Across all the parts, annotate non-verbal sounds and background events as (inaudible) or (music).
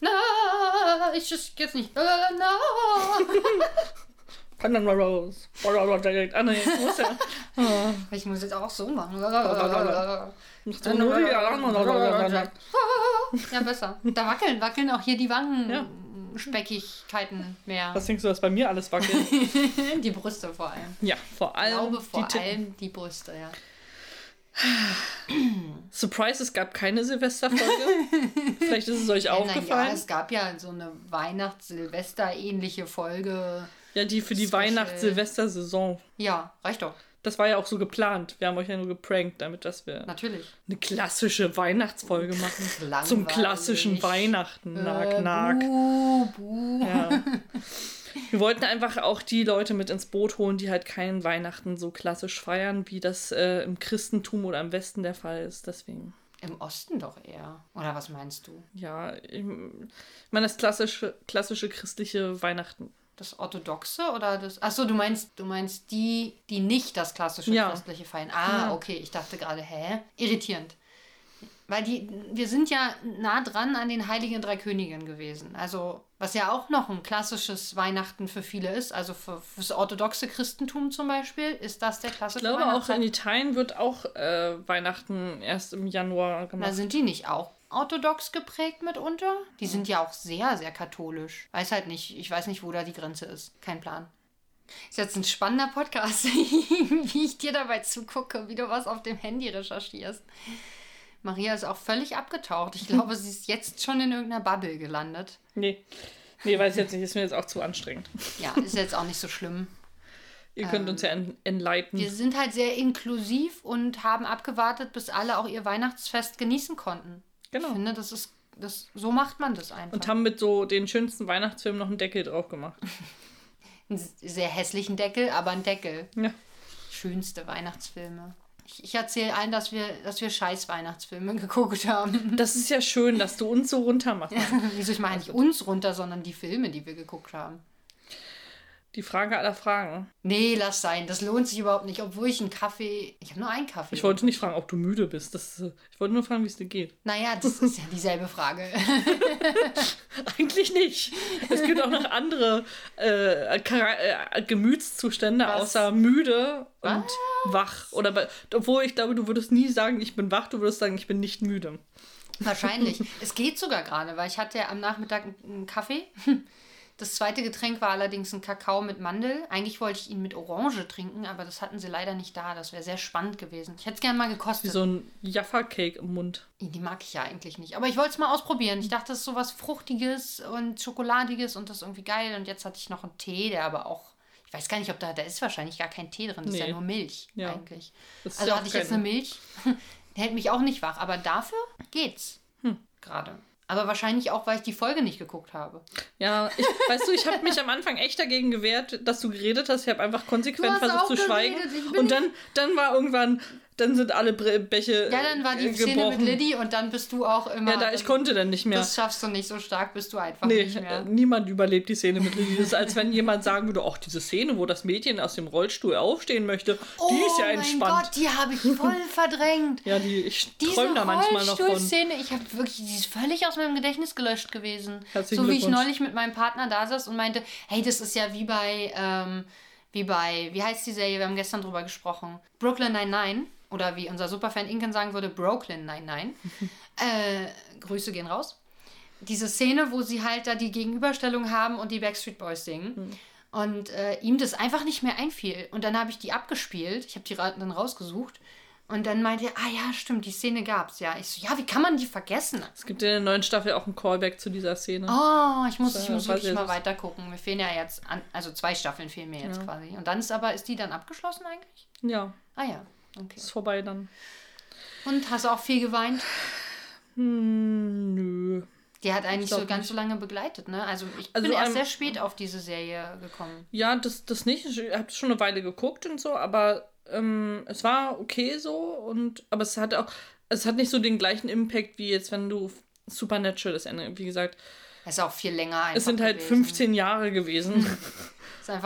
Na, ich just jetzt nicht. Na, na. Rose. Ah, nee, muss ja. Ah. Ich muss jetzt auch so machen. Ja, besser. Da wackeln, wackeln auch hier die Wangenspeckigkeiten mehr. Was denkst du, dass bei mir alles wackelt? Die Brüste vor allem. Ja, vor Ich allem. glaube vor die allem die Brüste, ja. Surprise, es gab keine Silvesterfolge. (laughs) Vielleicht ist es euch aufgefallen. es gab ja so eine Weihnachts-Silvester-ähnliche Folge. Ja, die für die. Weihnachts-Silvester-Saison. Ja, reicht doch. Das war ja auch so geplant. Wir haben euch ja nur geprankt, damit dass wir Natürlich. eine klassische Weihnachtsfolge machen. Langweilig. Zum klassischen Weihnachten. Nack, Äh, nack. buh, buh. Ja. (laughs) Wir wollten einfach auch die Leute mit ins Boot holen, die halt keinen Weihnachten so klassisch feiern, wie das äh, im Christentum oder im Westen der Fall ist. Deswegen, Im Osten doch eher. Oder was meinst du? ja, ich meine das klassische, klassische christliche Weihnachten. Das orthodoxe oder das. Achso, du meinst, du meinst die, die nicht das klassische Ja. christliche feiern. Ah, Ja. okay. Ich dachte gerade, hä? Irritierend. Weil die, wir sind ja nah dran an den Heiligen Drei Königen gewesen. Also, was ja auch noch ein klassisches Weihnachten für viele ist. Also für, fürs orthodoxe Christentum zum Beispiel ist das der Ich klassische glaube, auch in Italien wird auch äh, Weihnachten erst im Januar Na, gemacht. sind die nicht auch orthodox geprägt mitunter? Die sind ja auch sehr, sehr katholisch. Weiß halt nicht, ich weiß nicht, wo da die Grenze ist. Kein Plan. Ist jetzt ein spannender Podcast, (laughs) wie ich dir dabei zugucke, wie du was auf dem Handy recherchierst. Maria ist auch völlig abgetaucht. Ich glaube, (laughs) sie ist jetzt schon in irgendeiner Bubble gelandet. Nee. Nee, weiß ich jetzt nicht. Ist mir jetzt auch zu anstrengend. Ja, ist jetzt auch nicht so schlimm. (laughs) Ihr könnt uns ja en enlighten. Wir sind halt sehr inklusiv und haben abgewartet, bis alle auch ihr Weihnachtsfest genießen konnten. Genau. Ich finde, das ist, das, so macht man das einfach. Und haben mit so den schönsten Weihnachtsfilmen noch einen Deckel drauf gemacht. (laughs) einen sehr hässlichen Deckel, aber ein Deckel. Ja. Schönste Weihnachtsfilme. Ich, ich erzähle allen, dass wir, dass wir scheiß Weihnachtsfilme (laughs) geguckt haben. Das ist ja schön, dass du uns so runter machst. (laughs) Wieso ich meine nicht uns runter, sondern die Filme, die wir geguckt haben. Die Frage aller Fragen. Nee, lass sein. Das lohnt sich überhaupt nicht. Obwohl ich einen Kaffee. Ich habe nur einen Kaffee. Ich wollte nicht fragen, ob du müde bist. Das, äh, ich wollte nur fragen, wie es dir geht. Naja, das (laughs) ist ja dieselbe Frage. (laughs) Eigentlich nicht. Es gibt auch noch andere äh, äh, Gemütszustände Was? außer müde und wach. Oder obwohl ich glaube, du würdest nie sagen, ich bin wach, du würdest sagen, ich bin nicht müde. Wahrscheinlich. (laughs) es geht sogar gerade, weil ich hatte ja am Nachmittag einen Kaffee. Das zweite Getränk war allerdings ein Kakao mit Mandel. Eigentlich wollte ich ihn mit Orange trinken, aber das hatten sie leider nicht da. Das wäre sehr spannend gewesen. Ich hätte es gerne mal Wie gekostet. so ein Jaffa-Cake im Mund. Die mag ich ja eigentlich nicht. Aber ich wollte es mal ausprobieren. Ich dachte, das ist sowas Fruchtiges und Schokoladiges und das ist irgendwie geil. Und jetzt hatte ich noch einen Tee, der aber auch. Ich weiß gar nicht, ob da, da ist wahrscheinlich gar kein Tee drin. Das ist Nee. ja nur Milch Ja. eigentlich. Ist Also ja hatte ich jetzt eine Milch. (laughs) Hält mich auch nicht wach. Aber dafür geht's. Hm. Gerade. Aber wahrscheinlich auch, weil ich die Folge nicht geguckt habe. Ja, ich, weißt du, ich habe mich am Anfang echt dagegen gewehrt, dass du geredet hast. Ich habe einfach konsequent versucht zu schweigen. geredet, bin Und dann, dann war irgendwann, dann sind alle Bre Bäche Ja, dann war die äh, Szene gebrochen. mit Liddy und dann bist du auch immer. Ja, da, ich konnte dann nicht mehr. Das schaffst du nicht so stark, bist du einfach Nee, nicht äh, mehr. niemand überlebt die Szene mit Lilly. Das ist, als wenn jemand sagen würde, ach, diese Szene, wo das Mädchen aus dem Rollstuhl aufstehen möchte, die ist ja Oh mein entspannt. Gott, die habe ich voll (laughs) verdrängt. Ja, die, ich träume da manchmal noch von. Rollstuhlszene, ich habe wirklich, die ist völlig aus meinem Gedächtnis gelöscht gewesen. Herzlichen so wie ich neulich mit meinem Partner da saß und meinte, hey, das ist ja wie bei, ähm, wie bei, wie heißt die Serie? Wir haben gestern drüber gesprochen. Brooklyn 99 oder wie unser Superfan Inken sagen würde, Brooklyn 99. (laughs) äh, Grüße gehen raus. Diese Szene, wo sie halt da die Gegenüberstellung haben und die Backstreet Boys singen. Hm. Und äh, ihm das einfach nicht mehr einfiel. Und dann habe ich die abgespielt. Ich habe die dann rausgesucht. Und dann meinte er, ah ja, stimmt, die Szene gab's ja. Ich so, ja, wie kann man die vergessen? Es gibt in der neuen Staffel auch ein Callback zu dieser Szene. Oh, ich muss, Das, ich muss wirklich mal weiter gucken. Mir fehlen ja jetzt, an, also zwei Staffeln fehlen mir jetzt quasi. Und dann ist aber, ist die dann abgeschlossen eigentlich? Ja, Ah ja, okay. ist vorbei dann. Und hast du auch viel geweint? Hm, nö. Die hat eigentlich so ganz nicht. so lange begleitet, ne? Also ich Also bin erst sehr spät auf diese Serie gekommen. Ja, das, das nicht. Ich habe schon eine Weile geguckt und so, aber ähm, es war okay so und aber es hat auch, es hat nicht so den gleichen Impact wie jetzt, wenn du Supernatural das Ende, wie gesagt, Das ist auch viel länger es sind halt gewesen. 15 Jahre gewesen. (laughs)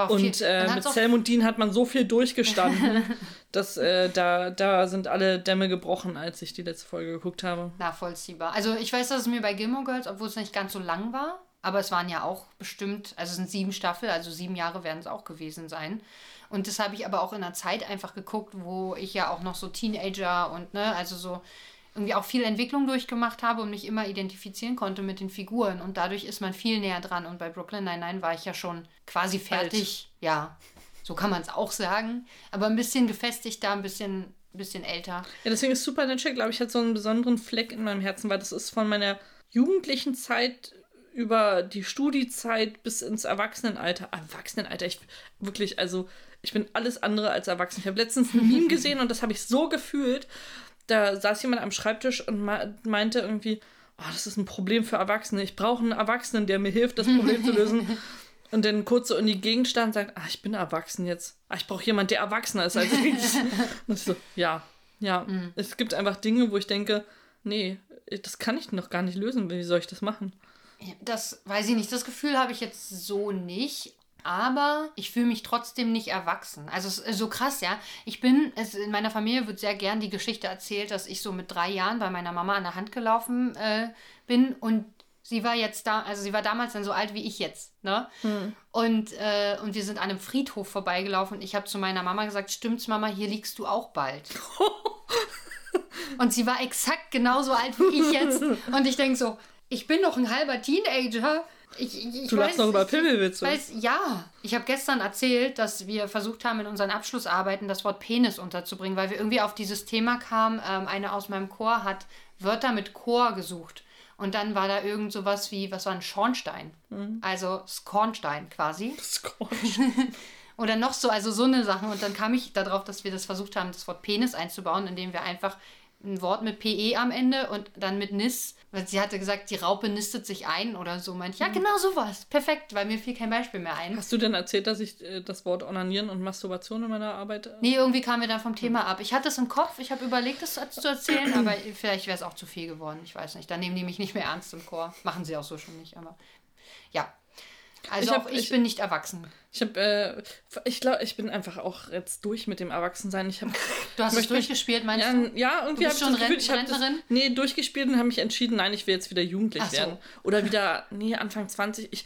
Und äh, mit Dean hat man so viel durchgestanden, (laughs) dass äh, da, da sind alle Dämme gebrochen, als ich die letzte Folge geguckt habe. nachvollziehbar. Also ich weiß, dass es mir bei Gilmore Girls, obwohl es nicht ganz so lang war, aber es waren ja auch bestimmt, also es sind sieben Staffeln, also sieben Jahre werden es auch gewesen sein. Und das habe ich aber auch in einer Zeit einfach geguckt, wo ich ja auch noch so Teenager und ne, also so irgendwie auch viel Entwicklung durchgemacht habe und mich immer identifizieren konnte mit den Figuren. Und dadurch ist man viel näher dran. Und bei Brooklyn Nine-Nine war ich ja schon quasi fertig. Ja, so kann man es auch sagen. Aber ein bisschen gefestigter, ein bisschen, bisschen älter. Ja, deswegen ist Supernatural, glaube ich, hat so einen besonderen Fleck in meinem Herzen, weil das ist von meiner jugendlichen Zeit über die Studiezeit bis ins Erwachsenenalter. Erwachsenenalter, ich wirklich, also ich bin alles andere als erwachsen. Ich habe letztens ein Meme (laughs) gesehen und das habe ich so gefühlt. Da saß jemand am Schreibtisch und me- meinte irgendwie, oh, das ist ein Problem für Erwachsene. Ich brauche einen Erwachsenen, der mir hilft, das Problem zu lösen. (laughs) Und dann kurz so in die Gegend stand und sagt, ah, ich bin erwachsen jetzt. Ah, ich brauche jemanden, der erwachsener ist als ich. (laughs) und ich so, ja, ja. Es gibt einfach Dinge, wo ich denke, nee, das kann ich noch gar nicht lösen. Wie soll ich das machen? Das weiß ich nicht. Das Gefühl habe ich jetzt so nicht. Aber ich fühle mich trotzdem nicht erwachsen. Also es ist so krass, ja. Ich bin, es, in meiner Familie wird sehr gern die Geschichte erzählt, dass ich so mit drei Jahren bei meiner Mama an der Hand gelaufen äh, bin und sie war jetzt da, also sie war damals dann so alt wie ich jetzt, ne? Und, äh, und wir sind an einem Friedhof vorbeigelaufen und ich habe zu meiner Mama gesagt, stimmt's Mama, hier liegst du auch bald. (laughs) Und sie war exakt genauso alt wie ich jetzt. (laughs) Und ich denke so, ich bin noch ein halber Teenager. Ich, ich, Du lachst noch über Pimmelwitze. Weiß, ja, ich habe gestern erzählt, dass wir versucht haben, in unseren Abschlussarbeiten das Wort Penis unterzubringen, weil wir irgendwie auf dieses Thema kamen. Ähm, eine aus meinem Chor hat Wörter mit Chor gesucht. Und dann war da irgend sowas wie, was war ein Schornstein? Also Skornstein quasi. (laughs) Oder noch so, also so eine Sache. Und dann kam ich darauf, dass wir das versucht haben, das Wort Penis einzubauen, indem wir einfach ein Wort mit PE am Ende und dann mit Nis. Weil sie hatte gesagt, die Raupe nistet sich ein oder so. Meinte ich, ja, genau sowas. Perfekt, weil mir fiel kein Beispiel mehr ein. Hast du denn erzählt, dass ich äh, das Wort Onanieren und Masturbation in meiner Arbeit. Äh, Nee, irgendwie kamen wir dann vom Thema ab. Ich hatte es im Kopf, ich habe überlegt, es zu erzählen, aber vielleicht wäre es auch zu viel geworden. Ich weiß nicht. Dann nehmen die mich nicht mehr ernst im Chor. Machen sie auch so schon nicht, aber ja. Also Ich hab- auch ich, ich- bin nicht erwachsen. Ich habe, äh, ich glaube, ich bin einfach auch jetzt durch mit dem Erwachsensein. Ich habe (laughs) Du hast es durchgespielt, meinst Ja, du? ja irgendwie habe ich schon das Gefühl, ich habe das, Rentnerin? nee, durchgespielt und habe mich entschieden, nein, ich will jetzt wieder jugendlich Ach so. werden. Oder wieder, nee, Anfang 20. Ich,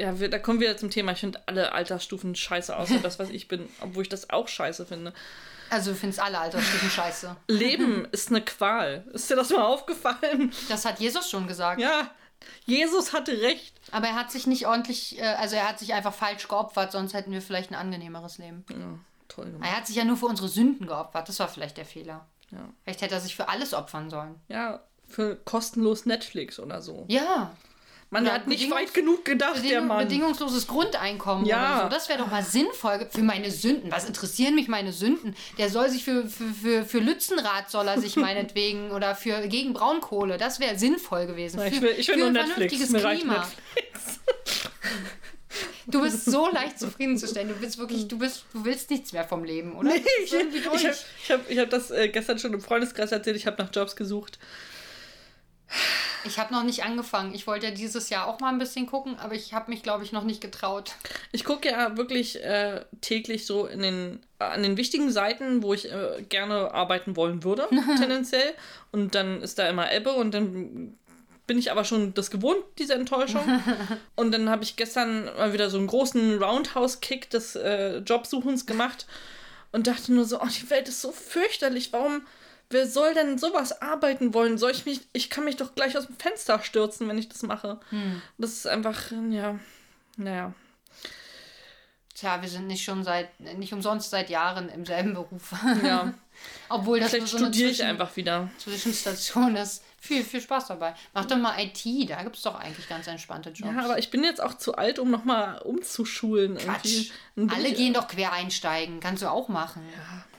ja, wir, da kommen wir wieder zum Thema. Ich finde alle Altersstufen scheiße, außer (laughs) das, was ich bin, obwohl ich das auch scheiße finde. Also du findest alle Altersstufen scheiße. Leben ist eine Qual. Ist dir das mal aufgefallen? Das hat Jesus schon gesagt. Ja, Jesus hatte recht. Aber er hat sich nicht ordentlich, äh, also er hat sich einfach falsch geopfert, sonst hätten wir vielleicht ein angenehmeres Leben. Ja, toll gemacht. Er hat sich ja nur für unsere Sünden geopfert. Das war vielleicht der Fehler. Ja. Vielleicht hätte er sich für alles opfern sollen. Ja, für kostenlos Netflix oder so. Ja. Man Oder hat nicht weit genug gedacht, der Bedingung, Mann. bedingungsloses Grundeinkommen Ja. oder so. Das wäre doch mal sinnvoll für meine Sünden. Was interessieren mich meine Sünden? Der soll sich für, für, für, für Lützenrad soll er sich (laughs) meinetwegen oder für gegen Braunkohle. Das wäre sinnvoll gewesen. Ich für, will, ich will für ein Netflix. vernünftiges Mir Klima. (laughs) Du bist so leicht (laughs) zufriedenzustellen. Du bist wirklich, du bist, du willst nichts mehr vom Leben, oder? Nee, ich ich habe ich hab, ich hab das äh, gestern schon im Freundeskreis erzählt. Ich habe nach Jobs gesucht. Ich habe noch nicht angefangen. Ich wollte ja dieses Jahr auch mal ein bisschen gucken, aber ich habe mich, glaube ich, noch nicht getraut. Ich gucke ja wirklich äh, täglich so in den, an den wichtigen Seiten, wo ich äh, gerne arbeiten wollen würde, (laughs) tendenziell. Und dann ist da immer Ebbe und dann bin ich aber schon das gewohnt, diese Enttäuschung. (laughs) und dann habe ich gestern mal wieder so einen großen Roundhouse-Kick des äh, Jobsuchens gemacht und dachte nur so, oh, die Welt ist so fürchterlich. Warum, wer soll denn sowas arbeiten wollen? Soll ich mich, ich kann mich doch gleich aus dem Fenster stürzen, wenn ich das mache. Das ist einfach, ja, naja. Tja, wir sind nicht schon seit, nicht umsonst seit Jahren im selben Beruf. Ja. (laughs) Obwohl das Vielleicht so eine studiere ich Zwischen- einfach wieder. Zwischenstation ist. Viel, viel Spaß dabei. Mach doch mal IT, da gibt es doch eigentlich ganz entspannte Jobs. Ja, aber ich bin jetzt auch zu alt, um nochmal umzuschulen. Quatsch. Alle gehen doch quer einsteigen. Kannst du auch machen.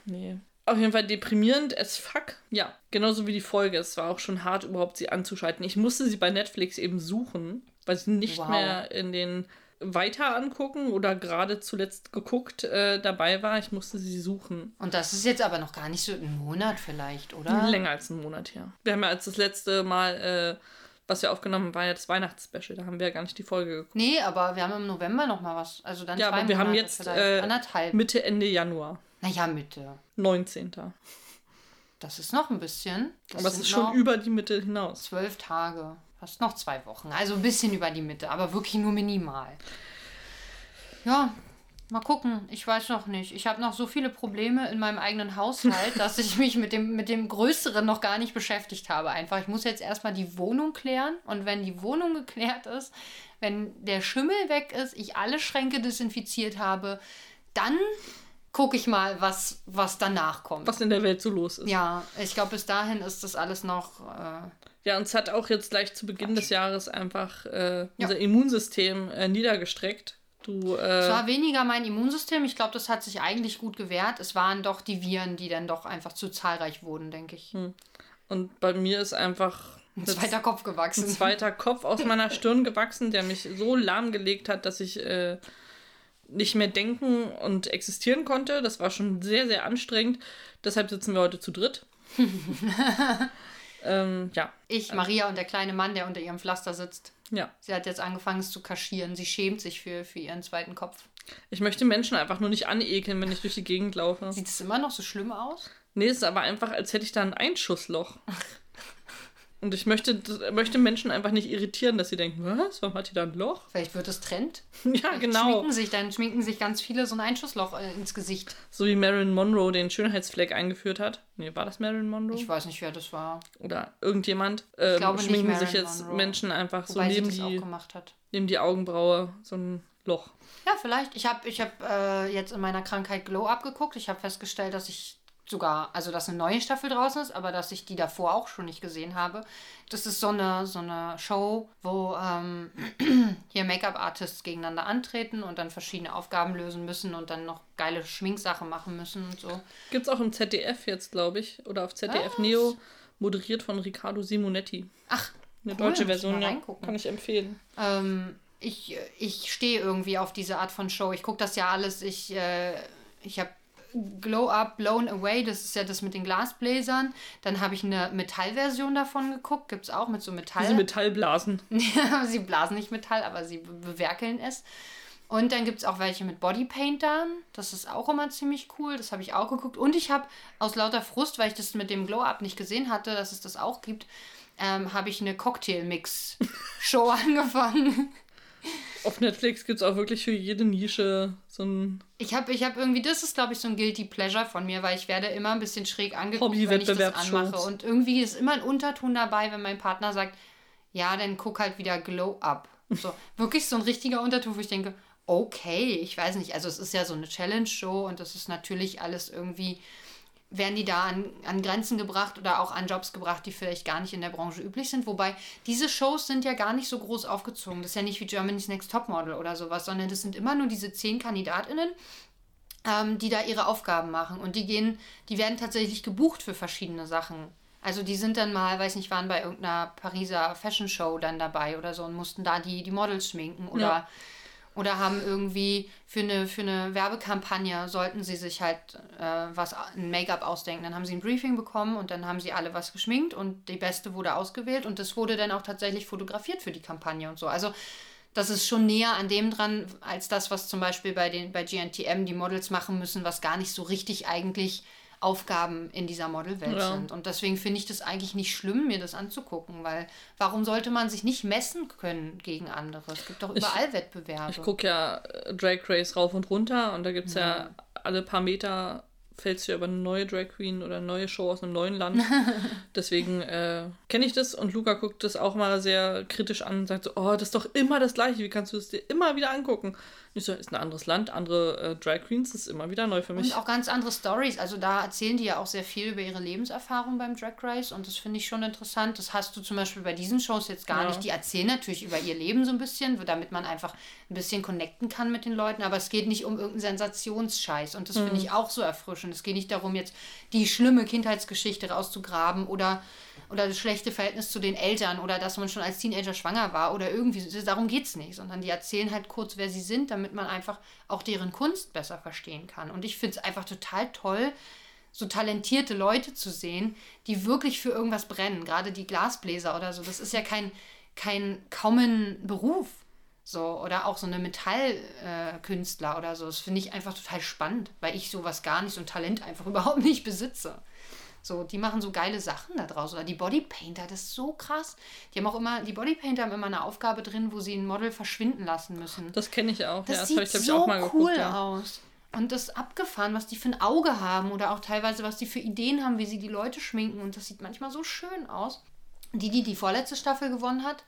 Nee. Auf jeden Fall deprimierend as fuck. Ja, genauso wie die Folge. Es war auch schon hart, überhaupt sie anzuschalten. Ich musste sie bei Netflix eben suchen, weil sie nicht Wow. mehr in den weiter angucken oder gerade zuletzt geguckt äh, dabei war. Ich musste sie suchen. Und das ist jetzt aber noch gar nicht so ein Monat vielleicht, oder? Länger als einen Monat her. Wir haben ja als das letzte Mal äh, was wir aufgenommen haben, war ja das Weihnachtsspecial. Da haben wir ja gar nicht die Folge geguckt. Nee, aber wir haben im November noch mal was. Also dann Ja, aber wir haben Monate jetzt vielleicht. äh, anderthalb. Mitte, Ende Januar. Naja, Mitte. 19. Das ist noch ein bisschen. Das aber es ist schon über die Mitte hinaus. zwölf Tage. Fast noch zwei Wochen. Also ein bisschen über die Mitte, aber wirklich nur minimal. Ja, mal gucken. Ich weiß noch nicht. Ich habe noch so viele Probleme in meinem eigenen Haushalt, (laughs) dass ich mich mit dem, mit dem Größeren noch gar nicht beschäftigt habe. Einfach, ich muss jetzt erstmal die Wohnung klären. Und wenn die Wohnung geklärt ist, wenn der Schimmel weg ist, ich alle Schränke desinfiziert habe, dann gucke ich mal, was, was danach kommt. Was in der Welt so los ist. Ja, ich glaube, bis dahin ist das alles noch. Äh, Ja, uns hat auch jetzt gleich zu Beginn des Jahres einfach äh, unser Immunsystem äh, niedergestreckt. Du, Es äh, war weniger mein Immunsystem. Ich glaube, das hat sich eigentlich gut gewehrt. Es waren doch die Viren, die dann doch einfach zu zahlreich wurden, denke ich. und bei mir ist einfach Ein zweiter Kopf gewachsen. ein zweiter Kopf aus meiner Stirn gewachsen, der mich so lahmgelegt hat, dass ich äh, nicht mehr denken und existieren konnte. Das war schon sehr, sehr anstrengend. Deshalb sitzen wir heute zu dritt. (laughs) ähm, ja, Ich, Maria und der kleine Mann, der unter ihrem Pflaster sitzt. ja. Sie hat jetzt angefangen, es zu kaschieren. Sie schämt sich für, für ihren zweiten Kopf. Ich möchte Menschen einfach nur nicht anekeln, wenn ich durch die Gegend laufe. Sieht es immer noch so schlimm aus? Nee, es ist aber einfach, als hätte ich da ein Einschussloch. (laughs) Und ich möchte, möchte Menschen einfach nicht irritieren, dass sie denken, was? Warum hat die da ein Loch? Vielleicht wird es Trend. (laughs) ja, genau. Schminken sich, dann schminken sich ganz viele so ein Einschussloch äh, ins Gesicht. So wie Marilyn Monroe den Schönheitsfleck eingeführt hat. Nee, war das Marilyn Monroe? Ich weiß nicht, wer das war. Oder irgendjemand. Ähm, glaube nicht schminken Marilyn sich jetzt Monroe. Menschen einfach so Wobei sie neben die, neben die Augenbraue so ein Loch. Ja, vielleicht. Ich habe ich hab, äh, jetzt in meiner Krankheit Glow abgeguckt. Ich habe festgestellt, dass ich sogar, also dass eine neue Staffel draußen ist, aber dass ich die davor auch schon nicht gesehen habe. Das ist so eine, so eine Show, wo ähm, (clears throat) hier Make-up-Artists gegeneinander antreten und dann verschiedene Aufgaben lösen müssen und dann noch geile Schminksachen machen müssen und so. Gibt's auch im ZDF jetzt, glaube ich. Oder auf ZDF Neo, moderiert von Riccardo Simonetti. Ach, Eine cool, deutsche Version, ja. Kann ich empfehlen. Ähm, ich ich stehe irgendwie auf diese Art von Show. Ich gucke das ja alles. Ich, äh, ich habe Glow Up, Blown Away, das ist ja das mit den Glasbläsern. Dann habe ich eine Metallversion davon geguckt. Gibt es auch mit so Metall. Diese Metallblasen. (laughs) Ja, sie blasen nicht Metall, aber sie be bewerkeln es. Und dann gibt es auch welche mit Bodypaintern. Das ist auch immer ziemlich cool. Das habe ich auch geguckt. Und ich habe aus lauter Frust, weil ich das mit dem Glow-Up nicht gesehen hatte, dass es das auch gibt, ähm, habe ich eine Cocktail-Mix-Show (laughs) angefangen. Auf Netflix gibt es auch wirklich für jede Nische so ein Ich habe ich hab irgendwie, das ist glaube ich so ein Guilty Pleasure von mir, weil ich werde immer ein bisschen schräg angeguckt, wenn ich das anmache. Und irgendwie ist immer ein Unterton dabei, wenn mein Partner sagt, ja, dann guck halt wieder Glow Up. So, (laughs) wirklich so ein richtiger Unterton, wo ich denke, okay, ich weiß nicht, also es ist ja so eine Challenge-Show und das ist natürlich alles irgendwie, werden die da an, an Grenzen gebracht oder auch an Jobs gebracht, die vielleicht gar nicht in der Branche üblich sind. Wobei diese Shows sind ja gar nicht so groß aufgezogen. Das ist ja nicht wie Germany's Next Topmodel oder sowas, sondern das sind immer nur diese zehn KandidatInnen, ähm, die da ihre Aufgaben machen. Und die gehen, die werden tatsächlich gebucht für verschiedene Sachen. Also die sind dann mal, weiß nicht, waren bei irgendeiner Pariser Fashion Show dann dabei oder so und mussten da die, die Models schminken oder, Ja. Oder haben irgendwie für eine, für eine Werbekampagne sollten sie sich halt äh, was, ein Make-up ausdenken. Dann haben sie ein Briefing bekommen und dann haben sie alle was geschminkt und die Beste wurde ausgewählt und das wurde dann auch tatsächlich fotografiert für die Kampagne und so. Also das ist schon näher an dem dran, als das, was zum Beispiel bei, den, bei GNTM die Models machen müssen, was gar nicht so richtig eigentlich Aufgaben in dieser Modelwelt Ja. sind. Und deswegen finde ich das eigentlich nicht schlimm, mir das anzugucken, weil warum sollte man sich nicht messen können gegen andere? Es gibt doch überall Wettbewerbe. Ich gucke ja äh, Drag Race rauf und runter und da gibt es ja. alle paar Meter fällst du ja über eine neue Drag Queen oder eine neue Show aus einem neuen Land. (laughs) Deswegen äh, kenne ich das und Luca guckt das auch mal sehr kritisch an und sagt so, oh, das ist doch immer das gleiche, wie kannst du es dir immer wieder angucken? So, ist ein anderes Land, andere äh, Drag Queens, das ist immer wieder neu für mich. Und auch ganz andere Stories. Also da erzählen die ja auch sehr viel über ihre Lebenserfahrung beim Drag Race und das finde ich schon interessant. Das hast du zum Beispiel bei diesen Shows jetzt gar Ja. nicht. Die erzählen natürlich über ihr Leben so ein bisschen, damit man einfach ein bisschen connecten kann mit den Leuten, aber es geht nicht um irgendeinen Sensationsscheiß und das Mhm. finde ich auch so erfrischend. Es geht nicht darum, jetzt die schlimme Kindheitsgeschichte rauszugraben oder oder das schlechte Verhältnis zu den Eltern oder dass man schon als Teenager schwanger war oder irgendwie, darum geht es nicht, sondern die erzählen halt kurz, wer sie sind, damit man einfach auch deren Kunst besser verstehen kann. Und ich finde es einfach total toll, so talentierte Leute zu sehen, die wirklich für irgendwas brennen. Gerade die Glasbläser oder so. Das ist ja kein, kein common Beruf. So, oder auch so eine Metallkünstler äh, oder so. Das finde ich einfach total spannend, weil ich sowas gar nicht, so ein Talent einfach (laughs) überhaupt nicht besitze. So, die machen so geile Sachen da draus. Oder die Bodypainter, das ist so krass. Die haben auch immer, die Bodypainter haben immer eine Aufgabe drin, wo sie ein Model verschwinden lassen müssen. Das kenne ich auch. Das ja, das sieht ich, so ich, auch mal cool geguckt, ja. aus. Und das ist abgefahren, was die für ein Auge haben oder auch teilweise, was die für Ideen haben, wie sie die Leute schminken. Und das sieht manchmal so schön aus. Die, die die vorletzte Staffel gewonnen hat,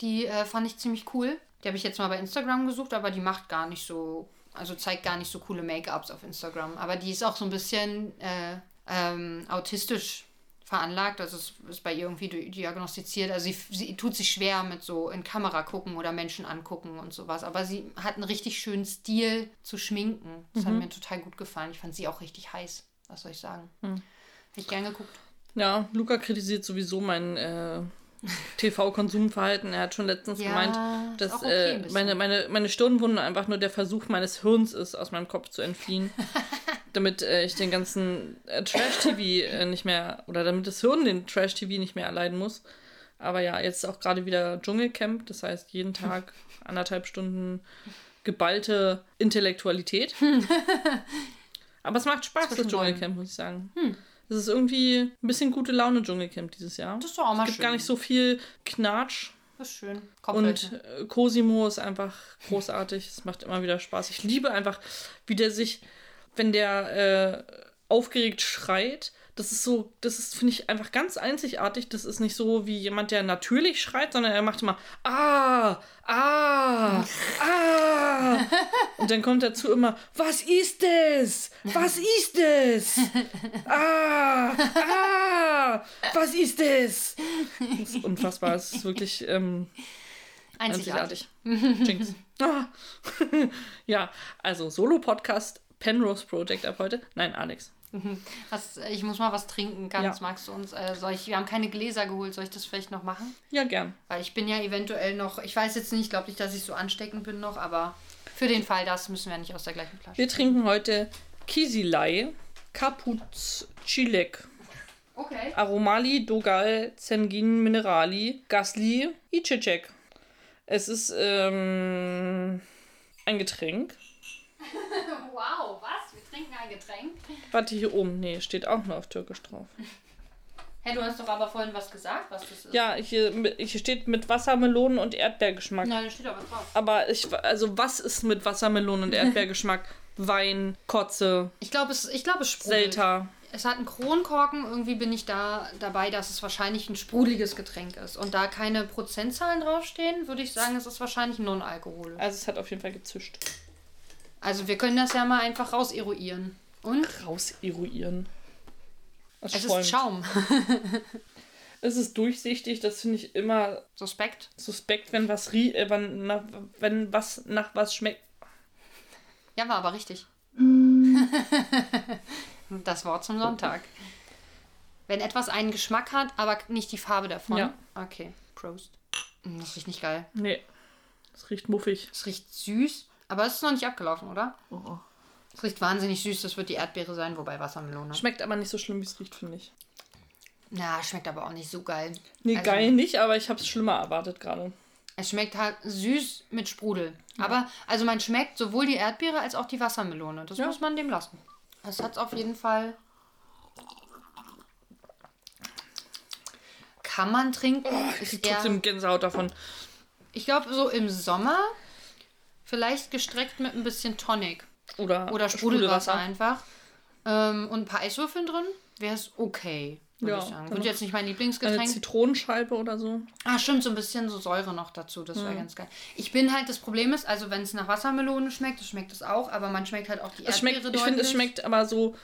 die äh, fand ich ziemlich cool. Die habe ich jetzt mal bei Instagram gesucht, aber die macht gar nicht so, also zeigt gar nicht so coole Make-ups auf Instagram. Aber die ist auch so ein bisschen äh, ähm, autistisch veranlagt, also es ist bei ihr irgendwie diagnostiziert. Also sie, sie tut sich schwer mit so in Kamera gucken oder Menschen angucken und sowas. Aber sie hat einen richtig schönen Stil zu schminken. Das Mhm. hat mir total gut gefallen. Ich fand sie auch richtig heiß. Was soll ich sagen? Mhm. Hätte ich gern geguckt. Ja, Luca kritisiert sowieso mein äh, TV-Konsumverhalten. Er hat schon letztens Ja, gemeint, dass auch okay, äh, meine, meine, meine Stirnwunde einfach nur der Versuch meines Hirns ist, aus meinem Kopf zu entfliehen. (laughs) damit äh, ich den ganzen äh, Trash-TV äh, nicht mehr, oder damit das Hirn den Trash-TV nicht mehr erleiden muss. Aber ja, jetzt auch gerade wieder Dschungelcamp. Das heißt, jeden (laughs) Tag anderthalb Stunden geballte Intellektualität. (laughs) Aber es macht Spaß, das. Dschungelcamp, muss ich sagen. Es ist irgendwie ein bisschen gute Laune Dschungelcamp dieses Jahr. Das ist doch auch mal es gibt schön. gar nicht so viel Knatsch. Das ist schön. Und Kopfhörer. äh, Cosimo ist einfach großartig. Es macht immer wieder Spaß. Ich liebe einfach, wie der sich, wenn der äh, aufgeregt schreit, das ist so, das ist, finde ich, einfach ganz einzigartig. Das ist nicht so wie jemand, der natürlich schreit, sondern er macht immer Ah, ah, ah. (laughs) Und dann kommt dazu immer, was ist es? Was ist es? Ah, ah, was ist es? Das ist unfassbar. Es ist wirklich ähm, Einzigartig. einzigartig. Jinx. Ah. (laughs) ja, also Solo-Podcast, Penrose Project ab heute. Nein, Alex. (laughs) Was, ich muss mal was trinken, ganz. Ja. Magst du uns? Äh, soll ich, wir haben keine Gläser geholt. Soll ich das vielleicht noch machen? Ja, gern. Weil ich bin ja eventuell noch, ich weiß jetzt nicht, ich glaube nicht, dass ich so ansteckend bin noch, aber für den Fall, das müssen wir nicht aus der gleichen Flasche. Wir trinken heute Kisilei, Kapuz Chilek, Okay. Aromali, Dogal, Zengin, Minerali, Gasli, Ichecek. Es ist ähm, ein Getränk. (laughs) Wow, was? Trinken ein Getränk? Warte, hier oben. Nee, steht auch nur auf Türkisch drauf. Hey, du hast doch aber vorhin was gesagt, was das ist. Ja, hier, hier steht mit Wassermelonen und Erdbeergeschmack. Nein, da steht aber drauf. Aber ich, also was ist mit Wassermelonen und (laughs) Erdbeergeschmack? Wein, Kotze, Ich glaube, es, ich glaube, es sprudelt. Selta. Es hat einen Kronkorken. Irgendwie bin ich da dabei, dass es wahrscheinlich ein sprudeliges Getränk ist. Und da keine Prozentzahlen draufstehen, würde ich sagen, es ist wahrscheinlich non-alkoholisch. Also es hat auf jeden Fall gezischt. Also wir können das ja mal einfach rauseruieren. Und Rauseruieren. Es, es ist Schaum. (laughs) Es ist durchsichtig, das finde ich immer Suspekt. suspekt, wenn was rie äh, wenn, nach, wenn was nach was schmeckt. Ja, war aber richtig. (laughs) das Wort zum Sonntag. Wenn etwas einen Geschmack hat, aber nicht die Farbe davon. Ja. Okay, Prost. Mm, Das riecht nicht geil. Nee. Es riecht muffig. Es riecht süß, aber es ist noch nicht abgelaufen, oder? Es riecht wahnsinnig süß. Das wird die Erdbeere sein, wobei Wassermelone. Schmeckt aber nicht so schlimm, wie es riecht, finde ich. Na, schmeckt aber auch nicht so geil. Nee, Also- geil nicht, aber ich habe es schlimmer erwartet gerade. Es schmeckt halt süß mit Sprudel. Aber, also man schmeckt sowohl die Erdbeere als auch die Wassermelone. Das Ja. muss man dem lassen. Es hat auf jeden Fall. Kann man trinken. Ich ist krieg eher, trotzdem Gänsehaut davon. ich glaube, so im Sommer vielleicht gestreckt mit ein bisschen Tonic. Oder, Oder Sprudelwasser einfach. Ähm, und ein paar Eiswürfeln drin. Wäre es okay, würde Ja, ich sagen. Wird jetzt nicht mein Eine Lieblingsgetränk. Zitronenscheibe oder so. Ah, stimmt, so ein bisschen so Säure noch dazu. Das wäre ganz geil. Ich bin halt, das Problem ist, also wenn es nach Wassermelone schmeckt, das schmeckt es auch, aber man schmeckt halt auch die Es Erdbeere schmeckt, ich finde, es schmeckt aber so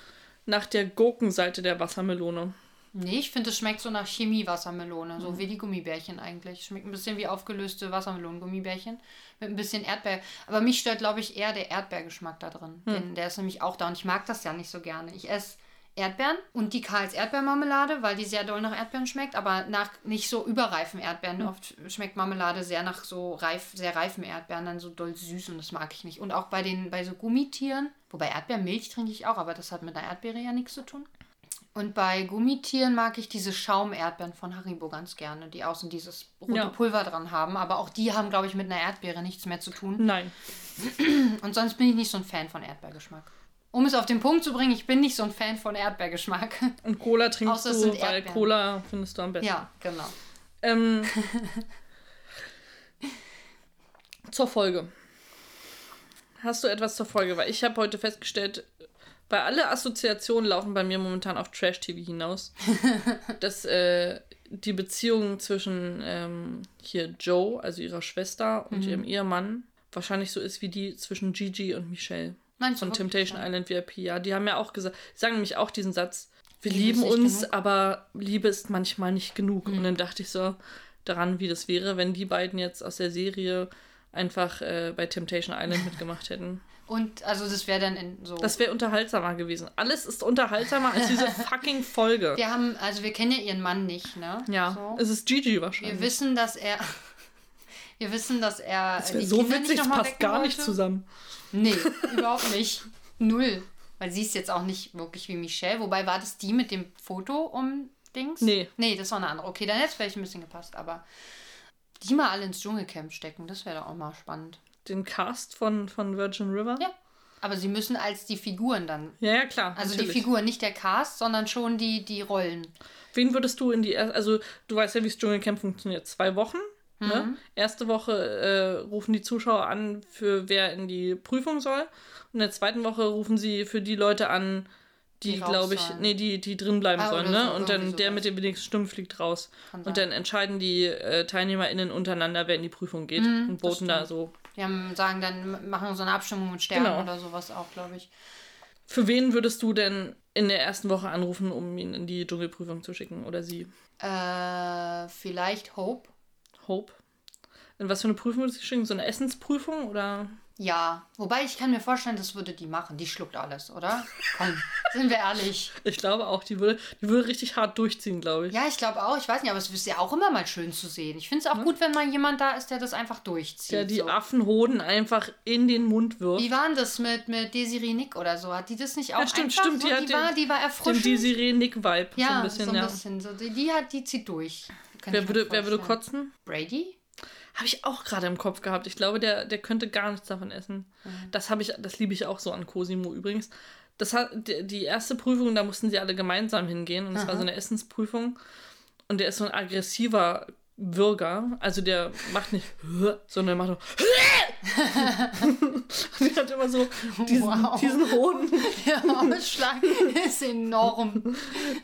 nach der Gurkenseite der Wassermelone. Nee, ich finde, es schmeckt so nach Chemie-Wassermelone, so wie die Gummibärchen eigentlich. Schmeckt ein bisschen wie aufgelöste Wassermelonen-Gummibärchen mit ein bisschen Erdbeer. Aber mich stört, glaube ich, eher der Erdbeergeschmack da drin. Den, der ist nämlich auch da und ich mag das ja nicht so gerne. Ich esse Erdbeeren und die Karls Erdbeermarmelade, weil die sehr doll nach Erdbeeren schmeckt, aber nach nicht so überreifen Erdbeeren. Oft schmeckt Marmelade sehr nach so reif, sehr reifen Erdbeeren, dann so doll süß und das mag ich nicht. Und auch bei den bei so Gummitieren, wobei Erdbeermilch trinke ich auch, aber das hat mit einer Erdbeere ja nichts zu tun. Und bei Gummitieren mag ich diese Schaumerdbeeren von Haribo ganz gerne, die außen dieses rote Ja. Pulver dran haben. Aber auch die haben, glaube ich, mit einer Erdbeere nichts mehr zu tun. Nein. (clears throat) Und sonst bin ich nicht so ein Fan von Erdbeergeschmack. Um es auf den Punkt zu bringen, ich bin nicht so ein Fan von Erdbeergeschmack. (laughs) Und Cola trinkst Außer du, sind weil. Cola findest du am besten. ja, genau. Ähm, (laughs) zur Folge. Hast du etwas zur Folge? Weil ich habe heute festgestellt, bei alle Assoziationen laufen bei mir momentan auf Trash-TV hinaus. (laughs) dass äh, die Beziehung zwischen ähm, hier Joe, also ihrer Schwester, und ihrem Ehemann wahrscheinlich so ist wie die zwischen Gigi und Michelle du von? Temptation Island VIP. Ja, die haben ja auch gesagt, die sagen nämlich auch diesen Satz, wir Liebe lieben uns, genug. aber Liebe ist manchmal nicht genug. Mhm. Und dann dachte ich so daran, wie das wäre, wenn die beiden jetzt aus der Serie einfach äh, bei Temptation Island mitgemacht hätten. Und also das wäre dann in so. Das wäre unterhaltsamer gewesen. Alles ist unterhaltsamer als diese (laughs) fucking Folge. wir haben, also wir kennen ja ihren Mann nicht, ne? Ja, So. es ist Gigi Wir wahrscheinlich. wissen, dass er. (laughs) Wir wissen, dass er. Das wäre so Kinder witzig, mal passt gar nicht wollte. zusammen. Nee, (laughs) überhaupt nicht. Null. Weil sie ist jetzt auch nicht wirklich wie Michelle. Wobei war das die mit dem Foto um Dings? Nee. Nee, das war eine andere. Okay, dann hätte es vielleicht ein bisschen gepasst, aber die mal alle ins Dschungelcamp stecken, das wäre doch auch mal spannend. Den Cast von, von Virgin River? Ja. Aber sie müssen als die Figuren dann. ja, ja, klar. Also natürlich. die Figuren, nicht der Cast, sondern schon die, die Rollen. Wen würdest du in die erste, also du weißt ja, wie das Dschungelcamp funktioniert. Zwei Wochen. Mhm. Ne? Erste Woche äh, rufen die Zuschauer an, für wer in die Prüfung soll. Und in der zweiten Woche rufen sie für die Leute an, die, Die glaube ich, sollen. nee, die, die drin bleiben Ah, sollen, ne? und dann der mit den wenigsten Stimmen fliegt raus. Und dann entscheiden die äh, TeilnehmerInnen untereinander, wer in die Prüfung geht. und voten da Mhm, so. Die haben, sagen dann, machen so eine Abstimmung mit Sternen Genau. oder sowas auch, glaube ich. Für wen würdest du denn in der ersten Woche anrufen, um ihn in die Dschungelprüfung zu schicken? Oder sie? Äh, vielleicht Hope. Hope? In was für eine Prüfung würdest du schicken? So eine Essensprüfung? Oder? Ja, wobei ich kann mir vorstellen, das würde die machen. Die schluckt alles, oder? (laughs) Komm, sind wir ehrlich. Ich glaube auch, die würde, die würde richtig hart durchziehen, glaube ich. Ja, ich glaube auch. Ich weiß nicht, aber es ist ja auch immer mal schön zu sehen. Ich finde es auch gut, wenn mal jemand da ist, der das einfach durchzieht. Der die so. Affenhoden einfach in den Mund wirft. Wie war denn das mit, mit Desiree Nick oder so? Hat die das nicht auch Ja, stimmt, einfach stimmt, so? die Die, hat war, den- die war Den erfrischend. Desiree Nick-Vibe. ja, so ein bisschen, so ein ja. bisschen. So, die, die, hat, die zieht durch. Wer würde, wer würde kotzen? Brady? Habe ich auch gerade im Kopf gehabt. Ich glaube, der, der könnte gar nichts davon essen. Mhm. Das habe ich, das liebe ich auch so an Cosimo übrigens. Das hat die, die erste Prüfung, da mussten sie alle gemeinsam hingehen und es war so eine Essensprüfung. Und der ist so ein aggressiver Würger. Also der macht nicht, (laughs) sondern macht nur. (laughs) (laughs) Und der hat immer so diesen, Wow. diesen Hoden, (laughs) Der Ausschlag ist enorm.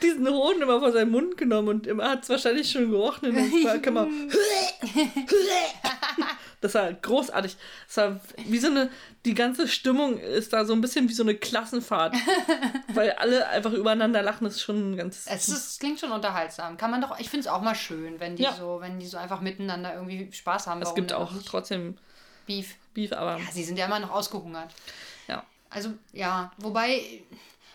diesen Hoden immer vor seinen Mund genommen und immer hat es wahrscheinlich schon gerochen in der Kammer. Das war großartig. Das war wie so eine, die ganze Stimmung ist da so ein bisschen wie so eine Klassenfahrt. (laughs) weil alle einfach übereinander lachen, das ist schon ganz. Es, ist, klingt schon unterhaltsam. Kann man doch, ich finde es auch mal schön, wenn die Ja. so, wenn die so einfach miteinander irgendwie Spaß haben. es gibt auch nicht? trotzdem Beef. Beef, aber Ja, sie sind ja immer noch ausgehungert. ja. Also, ja, wobei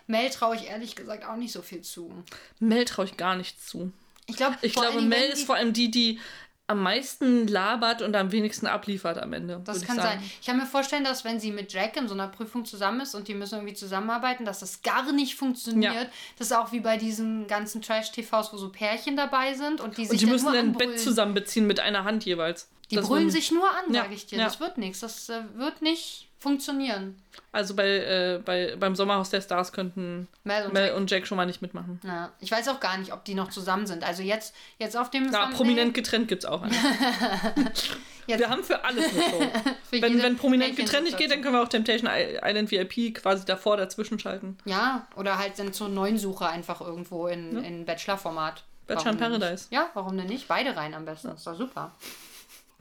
Mel traue ich ehrlich gesagt auch nicht so viel zu. Mel traue ich gar nicht zu. Ich glaube, Ich glaube, Mel ist vor allem die, die am meisten labert und am wenigsten abliefert am Ende. Das kann ich sein. Ich kann mir vorstellen, dass wenn sie mit Jack in so einer Prüfung zusammen ist und die müssen irgendwie zusammenarbeiten, dass das gar nicht funktioniert. Ja. Das ist auch wie bei diesen ganzen Trash-TVs, wo so Pärchen dabei sind und die sich Und die müssen ein. Bett zusammenbeziehen mit einer Hand jeweils. Die Das brüllen sich nur an, Ja, sage ich dir. ja. Das wird nichts. Das äh, wird nicht funktionieren. Also bei, äh, bei, beim Sommerhaus der Stars könnten Mel und Mel Jack. und Jack schon mal nicht mitmachen. Ja, ich weiß auch gar nicht, ob die noch zusammen sind. Also jetzt, jetzt auf dem Ja, Thumbnail- prominent getrennt gibt es auch einen. (laughs) Wir haben für alles eine (laughs) wenn, wenn prominent getrennt nicht geht, dann können wir auch Temptation Island VIP quasi davor dazwischen schalten. Ja, oder halt dann zur neuen Suche einfach irgendwo in, in Bachelor-Format. Bachelor in Paradise. Nicht? Ja, warum denn nicht? Beide rein am besten. Ist doch super.